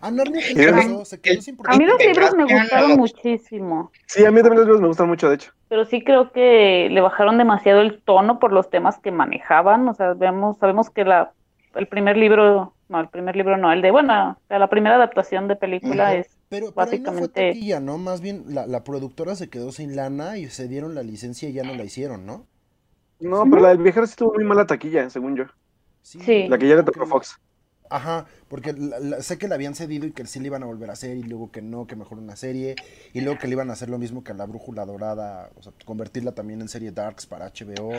A Narnia que Sí, le el- pasó, se quedó sin A mí los libros me Narnia no gustaron muchísimo, Sí, a mí también los libros me gustan mucho, de hecho. pero sí creo que le bajaron demasiado el tono por los temas que manejaban. O sea, vemos, sabemos que la, el primer libro, no, el primer libro no, el de, bueno, la primera adaptación de película Ujú. es Pero, pero ahí no fue básicamente- taquilla, ¿no? Más bien la, la productora se quedó sin lana y se dieron la licencia y ya no la hicieron, ¿no? No, pero la del viajero sí tuvo muy mala taquilla, según yo. Sí. La que ya le tocó Fox. Ajá, porque la- la- sé que la habían cedido y que sí le iban a volver a hacer y luego que no, que mejor una serie y luego que le iban a hacer lo mismo que a la Brújula Dorada, o sea, convertirla también en serie Darks para HBO.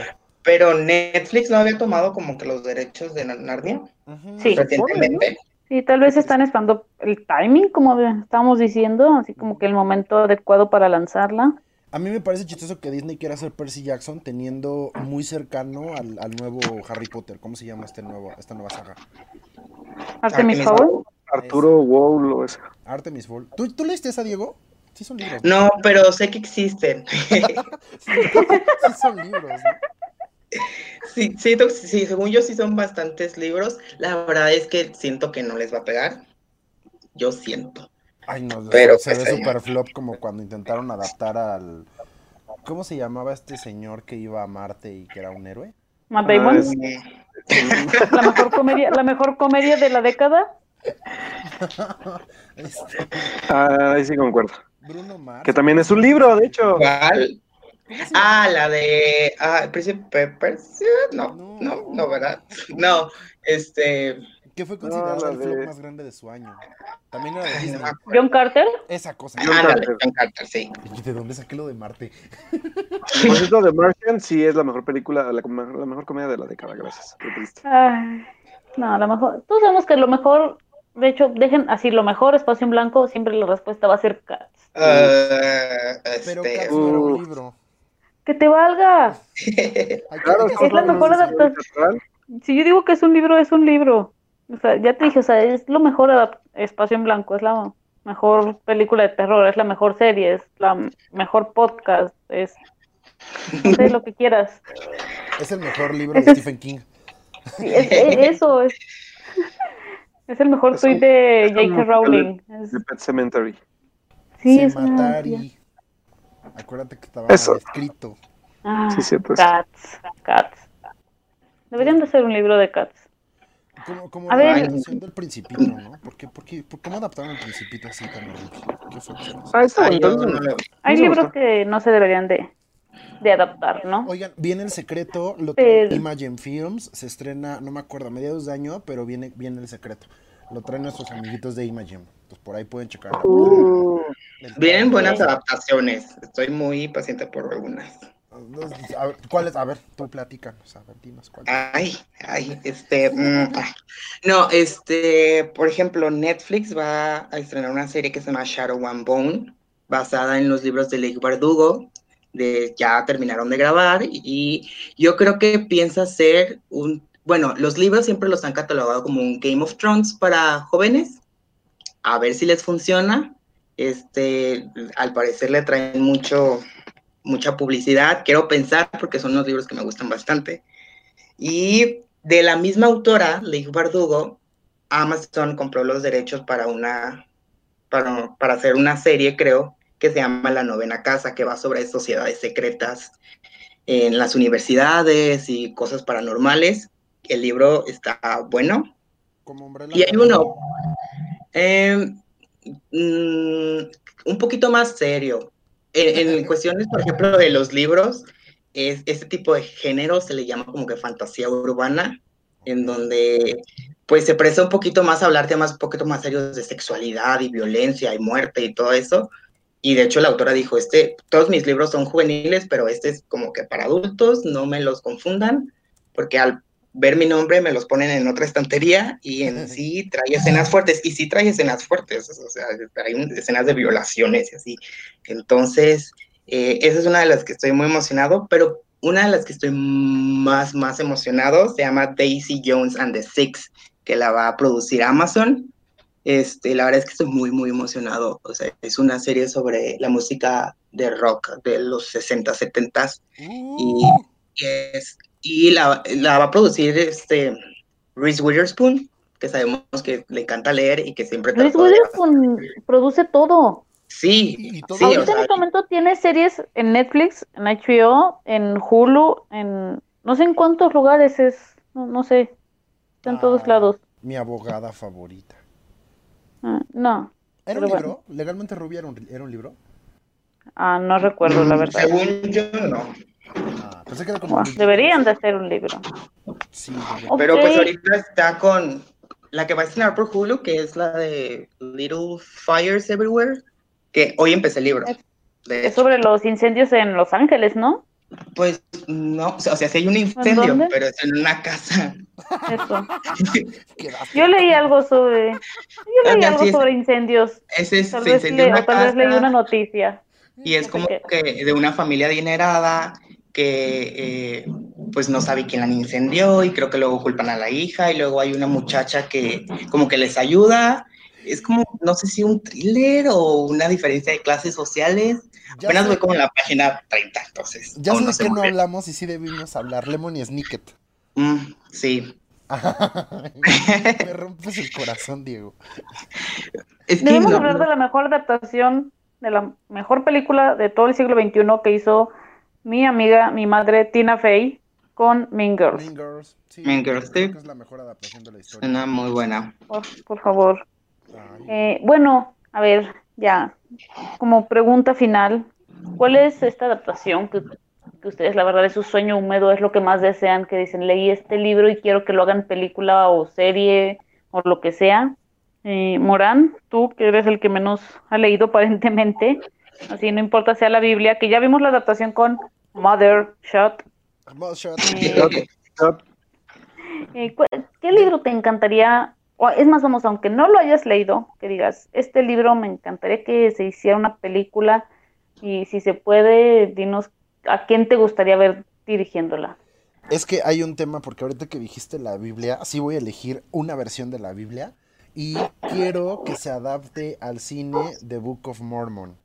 Pero Netflix no había tomado como que los derechos de Narnia. Sí. recientemente. Sí, tal vez están esperando el timing, como estábamos diciendo, así como que el momento adecuado para lanzarla. A mí me parece chistoso que Disney quiera hacer Percy Jackson teniendo muy cercano al, al nuevo Harry Potter. ¿Cómo se llama este nuevo, esta nueva saga? Artemis Fowl. Arturo Wowl o eso. Artemis Fowl. ¿Tú, ¿Tú leíste esa, Diego? Sí son libros. No, pero sé que existen. Sí, sí son libros. ¿no? Sí, siento, sí, según yo sí son bastantes libros. La verdad es que siento que no les va a pegar. Yo siento. Ay, no, Pero, se pues, ve super flop como cuando intentaron adaptar al... ¿Cómo se llamaba este señor que iba a Marte y que era un héroe? Matt Damon, Ah, la mejor comedia, la mejor comedia de la década. Este, Ah, ahí sí concuerdo. Bruno Mars. Que también es un libro, de hecho. ¿Cuál? ¿Cómo se Ah, la de ah, Príncipe Peppers. No, No. no, no, ¿verdad? No, este. Que fue considerado la el flop más grande de su año. También era de Disney. John Carter. Esa cosa. John Ándale, Carter. John Carter, sí. ¿Y ¿De dónde saqué lo de Marte? Por cierto, The Martian sí es la mejor película, la, la mejor comedia de la década, gracias. Qué triste. Ay, No, a lo mejor. Todos sabemos que lo mejor, de hecho, dejen así, lo mejor, espacio en blanco, siempre la respuesta va a ser Cats. Ah, Pero este, Cats no era un uh. libro. ¡Que te valga! Claro, es la mejor adaptación. Si yo digo que es un libro, es un libro. O sea, ya te dije, o sea, es lo mejor espacio en blanco, es la mejor película de terror, es la mejor serie, es la mejor podcast, es no sé lo que quieras. Es el mejor libro de Stephen King. Sí, es- es- eso es. Es el mejor Es tweet un- de J.K. Rowling. Es- de Pet Cemetery. sí, es una- Sematari. Acuérdate que estaba Eso. escrito. Ah, Sí, cierto. Cats, Cats. Deberían de ser un libro de Cats. Como, como A la ver. adaptación del Principito, ¿no? ¿Por qué, por qué- por cómo adaptaron el Principito así tan horrible? ¿Qué fue? Ah, está ay, no Hay libros que no se deberían de, de adaptar, ¿no? Oigan, viene el secreto, lo Pero- Imagine Films, se estrena, no me acuerdo, a mediados de año, pero viene, viene el secreto. Lo traen nuestros amiguitos de Imagine. Pues por ahí pueden checarlo. Uh, Vienen buenas Ok. adaptaciones. Estoy muy paciente por algunas. A ver, ¿cuál es? A ver, tú platícanos, a ver, dinos cuál. Ay, ay, este, mm, ah. no, este, por ejemplo, Netflix va a estrenar una serie que se llama Shadow and Bone, basada en los libros de Lake Bardugo, de ya terminaron de grabar y yo creo que piensa hacer un, bueno, los libros siempre los han catalogado como un Game of Thrones para jóvenes, a ver si les funciona, este, al parecer le traen mucho, mucha publicidad, quiero pensar porque son unos libros que me gustan bastante. Y de la misma autora, Leigh Bardugo, Amazon compró los derechos para una, para, para hacer una serie, creo, que se llama La Novena Casa, que va sobre sociedades secretas en las universidades y cosas paranormales. El libro está bueno. Como Umbrella Y hay uno, eh, mm, un poquito más serio. En, en cuestiones, por ejemplo, de los libros, es, este tipo de género se le llama como que fantasía urbana, en donde pues se presta un poquito más a hablar temas un poquito más serios de sexualidad y violencia y muerte y todo eso. Y de hecho la autora dijo, este, todos mis libros son juveniles, pero este es como que para adultos, no me los confundan, porque al ver mi nombre me los ponen en otra estantería y en sí trae escenas fuertes, y sí trae escenas fuertes, o sea, hay un- escenas de violaciones y así. Entonces, eh, esa es una de las que estoy muy emocionado, pero una de las que estoy más, más emocionado se llama Daisy Jones and the Six, que la va a producir Amazon. Este, la verdad es que estoy muy, muy emocionado. O sea, es una serie sobre la música de rock de los 60, 70 y, Uh, y es, y la, la va a producir este Reese Witherspoon, que sabemos que le encanta leer y que siempre Reese trató de- Witherspoon produce todo. Sí, Y- y todo sí, o Ahorita sea, en este momento tiene series en Netflix, en HBO, en Hulu, en no sé en cuántos lugares es, no, no sé, está en todos Ah. lados. mi abogada favorita. Ah, no, ¿Era un bueno. libro? ¿Legalmente Rubia era un, era un libro? ah, no recuerdo la verdad. según yo no. Ah, pensé que era como. Bueno, un- deberían de hacer un libro. Sí. Pero pues ahorita está con la que va a estrenar por Hulu, que es la de Little Fires Everywhere, que hoy empecé el libro. De Es sobre los incendios en Los Ángeles, ¿no? Pues no, o sea, sí hay un incendio, pero es en una casa. Eso. Yo leí algo sobre, yo leí Ajá, algo sí, es- sobre incendios. Ese es, Tal se vez, incendió le- una o tal vez leí una noticia. Y es como que de una familia adinerada que eh, pues no sabe quién la incendió y creo que luego culpan a la hija y luego hay una muchacha que como que les ayuda. Es como, no sé si un thriller o una diferencia de clases sociales. Ya Apenas voy como en la página 30, entonces. Ya sé no muy no bien. hablamos y sí debimos hablar. Lemon y Snicket. Mm, sí. Me rompes el corazón, Diego. Es que Debemos no- hablar de la mejor adaptación, de la mejor película de todo el siglo XXI que hizo mi amiga, mi madre Tina Fey con Mean Girls. Mean Girls. Sí, Mean Girls, sí. es la mejor adaptación de la historia. Suena muy buena. Por, por favor. Eh, bueno, a ver, ya, como pregunta final, ¿cuál es esta adaptación que, que ustedes, la verdad, es su sueño húmedo, es lo que más desean, que dicen, leí este libro y quiero que lo hagan película o serie o lo que sea? Eh, Morán, tú que eres el que menos ha leído aparentemente, así no importa sea la Biblia, que ya vimos la adaptación con Mother Shot. Eh, Shot, shot. Eh, ¿Qué libro te encantaría? O es más, vamos, aunque no lo hayas leído, que digas, este libro me encantaría que se hiciera una película y si se puede, dinos a quién te gustaría ver dirigiéndola. Es que hay un tema, porque ahorita que dijiste la Biblia, sí voy a elegir una versión de la Biblia y quiero que se adapte al cine de Book of Mormon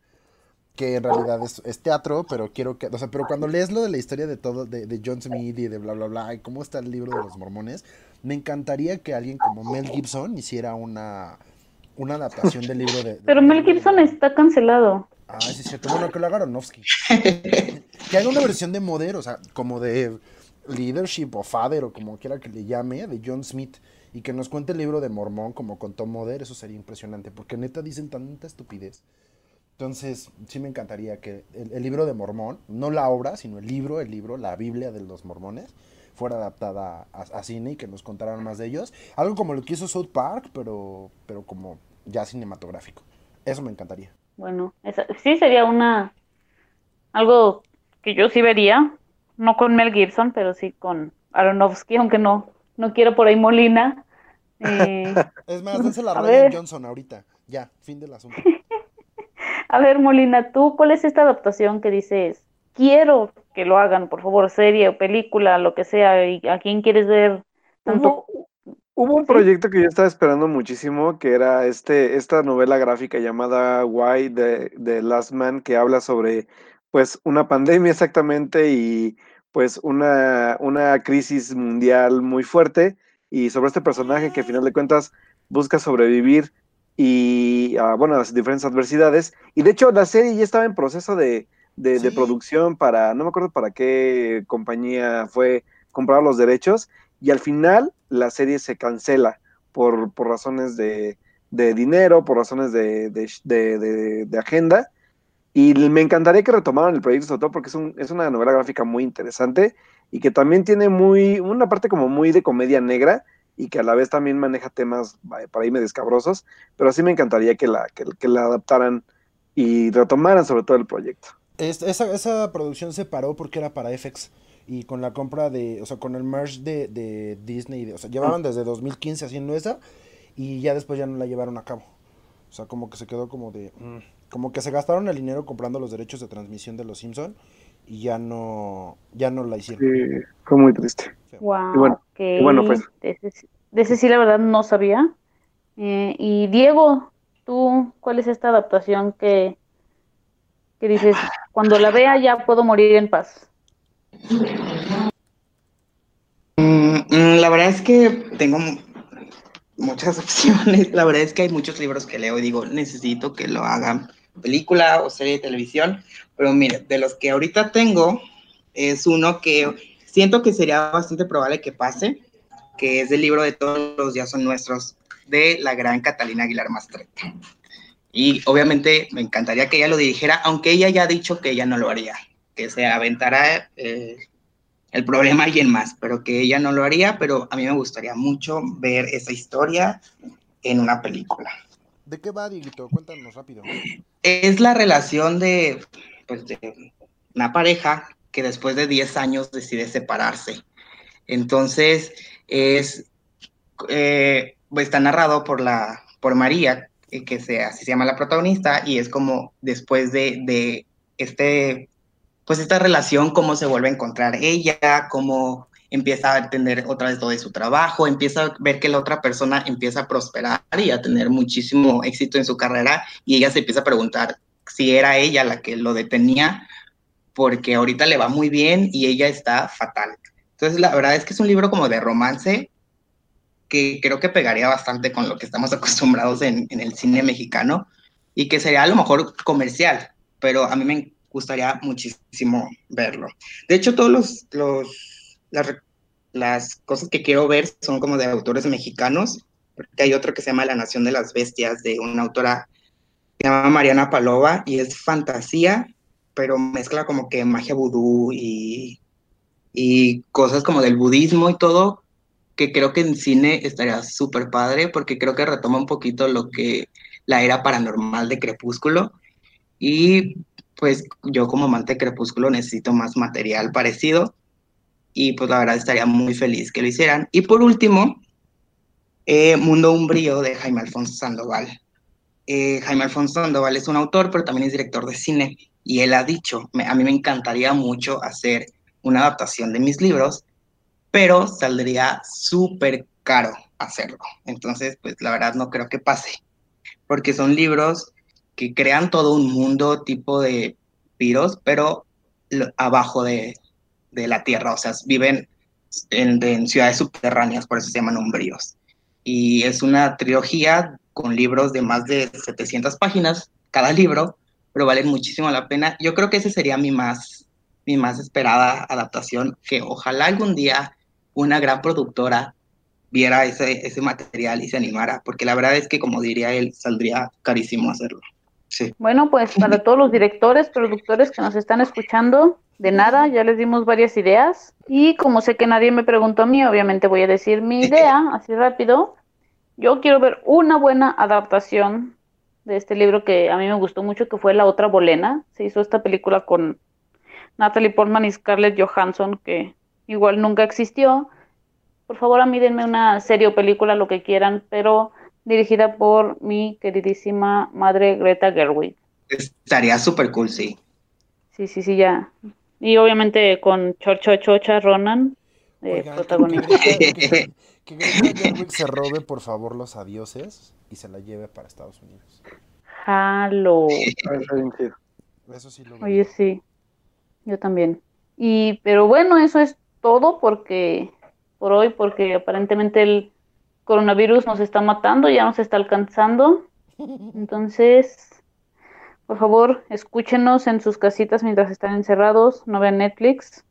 que en realidad es, teatro, pero quiero que, o sea, pero cuando lees lo de la historia de todo, de, John Smith y de bla, bla, bla, y cómo está el libro de los mormones, me encantaría que alguien como Mel Gibson hiciera una, una adaptación del libro de... pero Mel Gibson está cancelado. Ah, sí, es cierto. Bueno, que lo haga Aronofsky. que haga una versión de Moder, o sea, como de Leadership o Father o como quiera que le llame, de John Smith, y que nos cuente el libro de Mormón como contó Moder, eso sería impresionante, porque neta dicen tanta estupidez. Entonces, sí me encantaría que el, libro de Mormón, no la obra, sino el libro, el libro, la Biblia de los mormones, fuera adaptada a, cine y que nos contaran más de ellos. Algo como lo que hizo South Park, pero, pero como ya cinematográfico. Eso me encantaría. Bueno, sí sería una algo que yo sí vería, no con Mel Gibson, pero sí con Aronofsky, aunque no, no quiero por ahí Molina. Eh, es más, dense la Ryan Johnson ahorita. Ya, fin del asunto. A ver, Molina, ¿tú cuál es esta adaptación que dices? Quiero que lo hagan, por favor, serie o película, lo que sea, y a quién quieres ver tanto. Hubo, un proyecto que yo estaba esperando muchísimo, que era este, esta novela gráfica llamada Why de, de Last Man, que habla sobre pues una pandemia exactamente y pues una, una crisis mundial muy fuerte y sobre este personaje que al final de cuentas busca sobrevivir y, ah, bueno, las diferentes adversidades. Y de hecho, la serie ya estaba en proceso de, de, producción para, no me acuerdo para qué compañía fue comprar los derechos, y al final la serie se cancela por, por razones de, de, dinero, por razones de, de, agenda. Y me encantaría que retomaran el proyecto, sobre todo porque es, un, es una novela gráfica muy interesante y que también tiene muy, una parte como muy de comedia negra, y que a la vez también maneja temas para irme descabrosos, pero sí me encantaría que la, que, la adaptaran y retomaran sobre todo el proyecto. esa, esa, producción se paró porque era para FX y con la compra de, o sea, con el merge de, de Disney, o sea, llevaban desde 2015 haciendo esa y ya después ya no la llevaron a cabo. O sea, como que se quedó como de... Mm, como que se gastaron el dinero comprando los derechos de transmisión de Los Simpson y ya no ya no la hicieron. Sí, fue muy triste. Wow, bueno, pues. De ese, sí, la verdad, no sabía. Eh, y Diego, tú, ¿cuál es esta adaptación que, que dices, cuando la vea ya puedo morir en paz? Mm, mm, la verdad es que tengo muchas opciones. La verdad es que hay muchos libros que leo y digo, necesito que lo hagan película o serie de televisión. Pero mire, de los que ahorita tengo, es uno que siento que sería bastante probable que pase, que es el libro de Todos los días son nuestros, de la gran Catalina Aguilar Mastretta. Y obviamente me encantaría que ella lo dirigiera, aunque ella ya ha dicho que ella no lo haría, que se aventara eh, el problema a alguien más, pero que ella no lo haría, pero a mí me gustaría mucho ver esa historia en una película. ¿De qué va, Dieguito? Cuéntanos rápido. Es la relación de, pues, de una pareja que después de 10 años decide separarse. Entonces, es, eh, pues, está narrado por, la, por María, eh, que se, así se llama la protagonista, y es como después de, de este, pues esta relación, cómo se vuelve a encontrar ella, cómo empieza a tener otra vez todo de su trabajo, empieza a ver que la otra persona empieza a prosperar y a tener muchísimo éxito en su carrera y ella se empieza a preguntar si era ella la que lo detenía porque ahorita le va muy bien y ella está fatal. Entonces, la verdad es que es un libro como de romance que creo que pegaría bastante con lo que estamos acostumbrados en, el cine mexicano y que sería a lo mejor comercial, pero a mí me gustaría muchísimo verlo. De hecho, todos los, los las, las cosas que quiero ver son como de autores mexicanos, porque hay otro que se llama La Nación de las Bestias, de una autora que se llama Mariana Palova, y es fantasía, pero mezcla como que magia vudú y, y cosas como del budismo y todo, que creo que en cine estaría súper padre, porque creo que retoma un poquito lo que la era paranormal de Crepúsculo. Y pues yo como amante de Crepúsculo necesito más material parecido. y pues la verdad estaría muy feliz que lo hicieran. Y por último, eh, Mundo Umbrío de Jaime Alfonso Sandoval. Eh, Jaime Alfonso Sandoval es un autor, pero también es director de cine y él ha dicho, a mí me encantaría mucho hacer una adaptación de mis libros, pero saldría súper caro hacerlo. Entonces, pues la verdad no creo que pase, porque son libros que crean todo un mundo tipo de piros, pero abajo de, la tierra, o sea, viven en, ciudades subterráneas, por eso se llaman umbríos. Y es una trilogía con libros de más de 700 páginas cada libro, pero valen muchísimo la pena. Yo creo que ese sería mi más, mi más esperada adaptación, que ojalá algún día una gran productora viera ese, ese material y se animara, porque la verdad es que, como diría él, saldría carísimo hacerlo. Sí. Bueno, pues para todos los directores, productores que nos están escuchando, de nada, ya les dimos varias ideas. Y como sé que nadie me preguntó a mí, obviamente voy a decir mi idea, así rápido. Yo quiero ver una buena adaptación de este libro que a mí me gustó mucho, que fue La otra bolena. Se hizo esta película con Natalie Portman y Scarlett Johansson, que igual nunca existió. Por favor, a mí denme una serie o película, lo que quieran, pero dirigida por mi queridísima madre Greta Gerwig. Estaría súper cool, sí. Sí, sí, sí, ya. Y obviamente con Chorcho Chocha Ronan, de protagonista. Que, Greta Gerwig se robe, por favor, los adioses y se la lleve para Estados Unidos. Halo. Eso sí lo Oye, sí. Yo también. Y, pero bueno, eso es todo porque, por hoy, porque aparentemente el coronavirus nos está matando, ya nos está alcanzando. Entonces, por favor, escúchenos en sus casitas mientras están encerrados, no vean Netflix.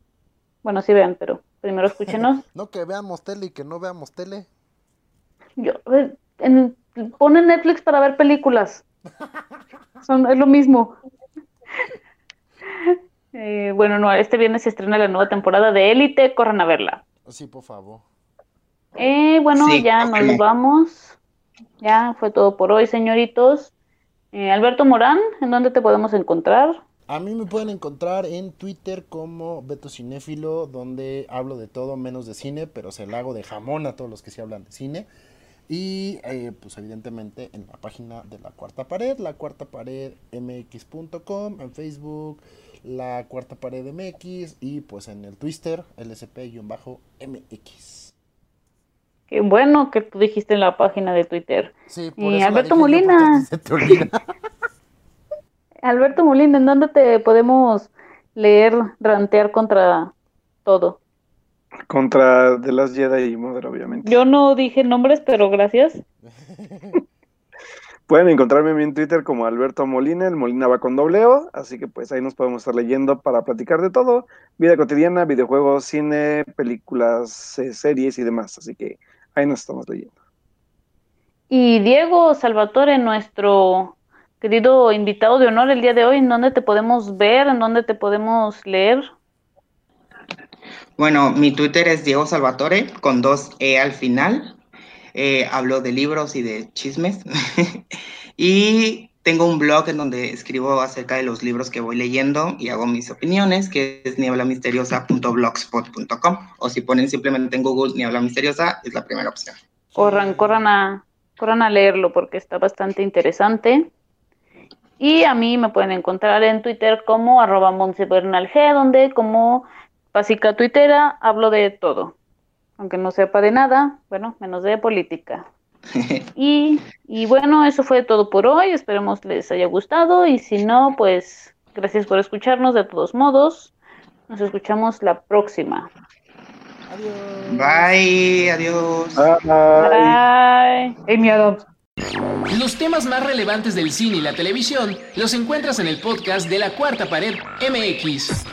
Bueno, sí vean, pero primero escúchenos. no que veamos tele y que no veamos tele. Yo, eh, en, ponen Netflix para ver películas. Son, es lo mismo. Eh, bueno, no, este viernes se estrena la nueva temporada de Élite, corran a verla. Sí, por favor. Eh, bueno, ya nos vamos. Ya fue todo por hoy, señoritos. Eh, Alberto Morán, ¿en dónde te podemos encontrar? A mí me pueden encontrar en Twitter como Beto Cinéfilo, donde hablo de todo menos de cine, pero se la hago de jamón a todos los que sí hablan de cine. Y eh, pues evidentemente en la página de la cuarta pared, la cuarta pared mx.com, en Facebook, la cuarta pared MX y pues en el Twitter, lsp-mx. Qué bueno que tú dijiste en la página de Twitter. Sí, por y Alberto Molina. Alberto Molina, ¿en dónde te podemos leer, rantear contra todo? Contra The Last Jedi y Mother, obviamente. Yo no dije nombres, pero gracias. Pueden encontrarme en Twitter como Alberto Molina, el Molina va con dobleo, así que pues ahí nos podemos estar leyendo para platicar de todo, vida cotidiana, videojuegos, cine, películas, eh, series y demás, así que ahí nos estamos leyendo. Y Diego Salvatore, nuestro querido invitado de honor el día de hoy, ¿en dónde te podemos ver? ¿En dónde te podemos leer? Bueno, mi Twitter es Diego Salvatore con dos E al final. Eh, hablo de libros y de chismes. y tengo un blog en donde escribo acerca de los libros que voy leyendo y hago mis opiniones, que es nieblamisteriosa.blogspot.com. O si ponen simplemente en Google Niebla Misteriosa, es la primera opción. Corran, corran a, corran a leerlo porque está bastante interesante. Y a mí me pueden encontrar en Twitter como arroba G, donde como básica tuitera hablo de todo aunque no sepa de nada, bueno, menos de política. y, y bueno, eso fue todo por hoy, esperemos les haya gustado y si no, pues gracias por escucharnos de todos modos. Nos escuchamos la próxima. Adiós. Bye, adiós. Bye. Bye. Amy Adams. Los temas más relevantes del cine y la televisión los encuentras en el podcast de la Cuarta Pared MX.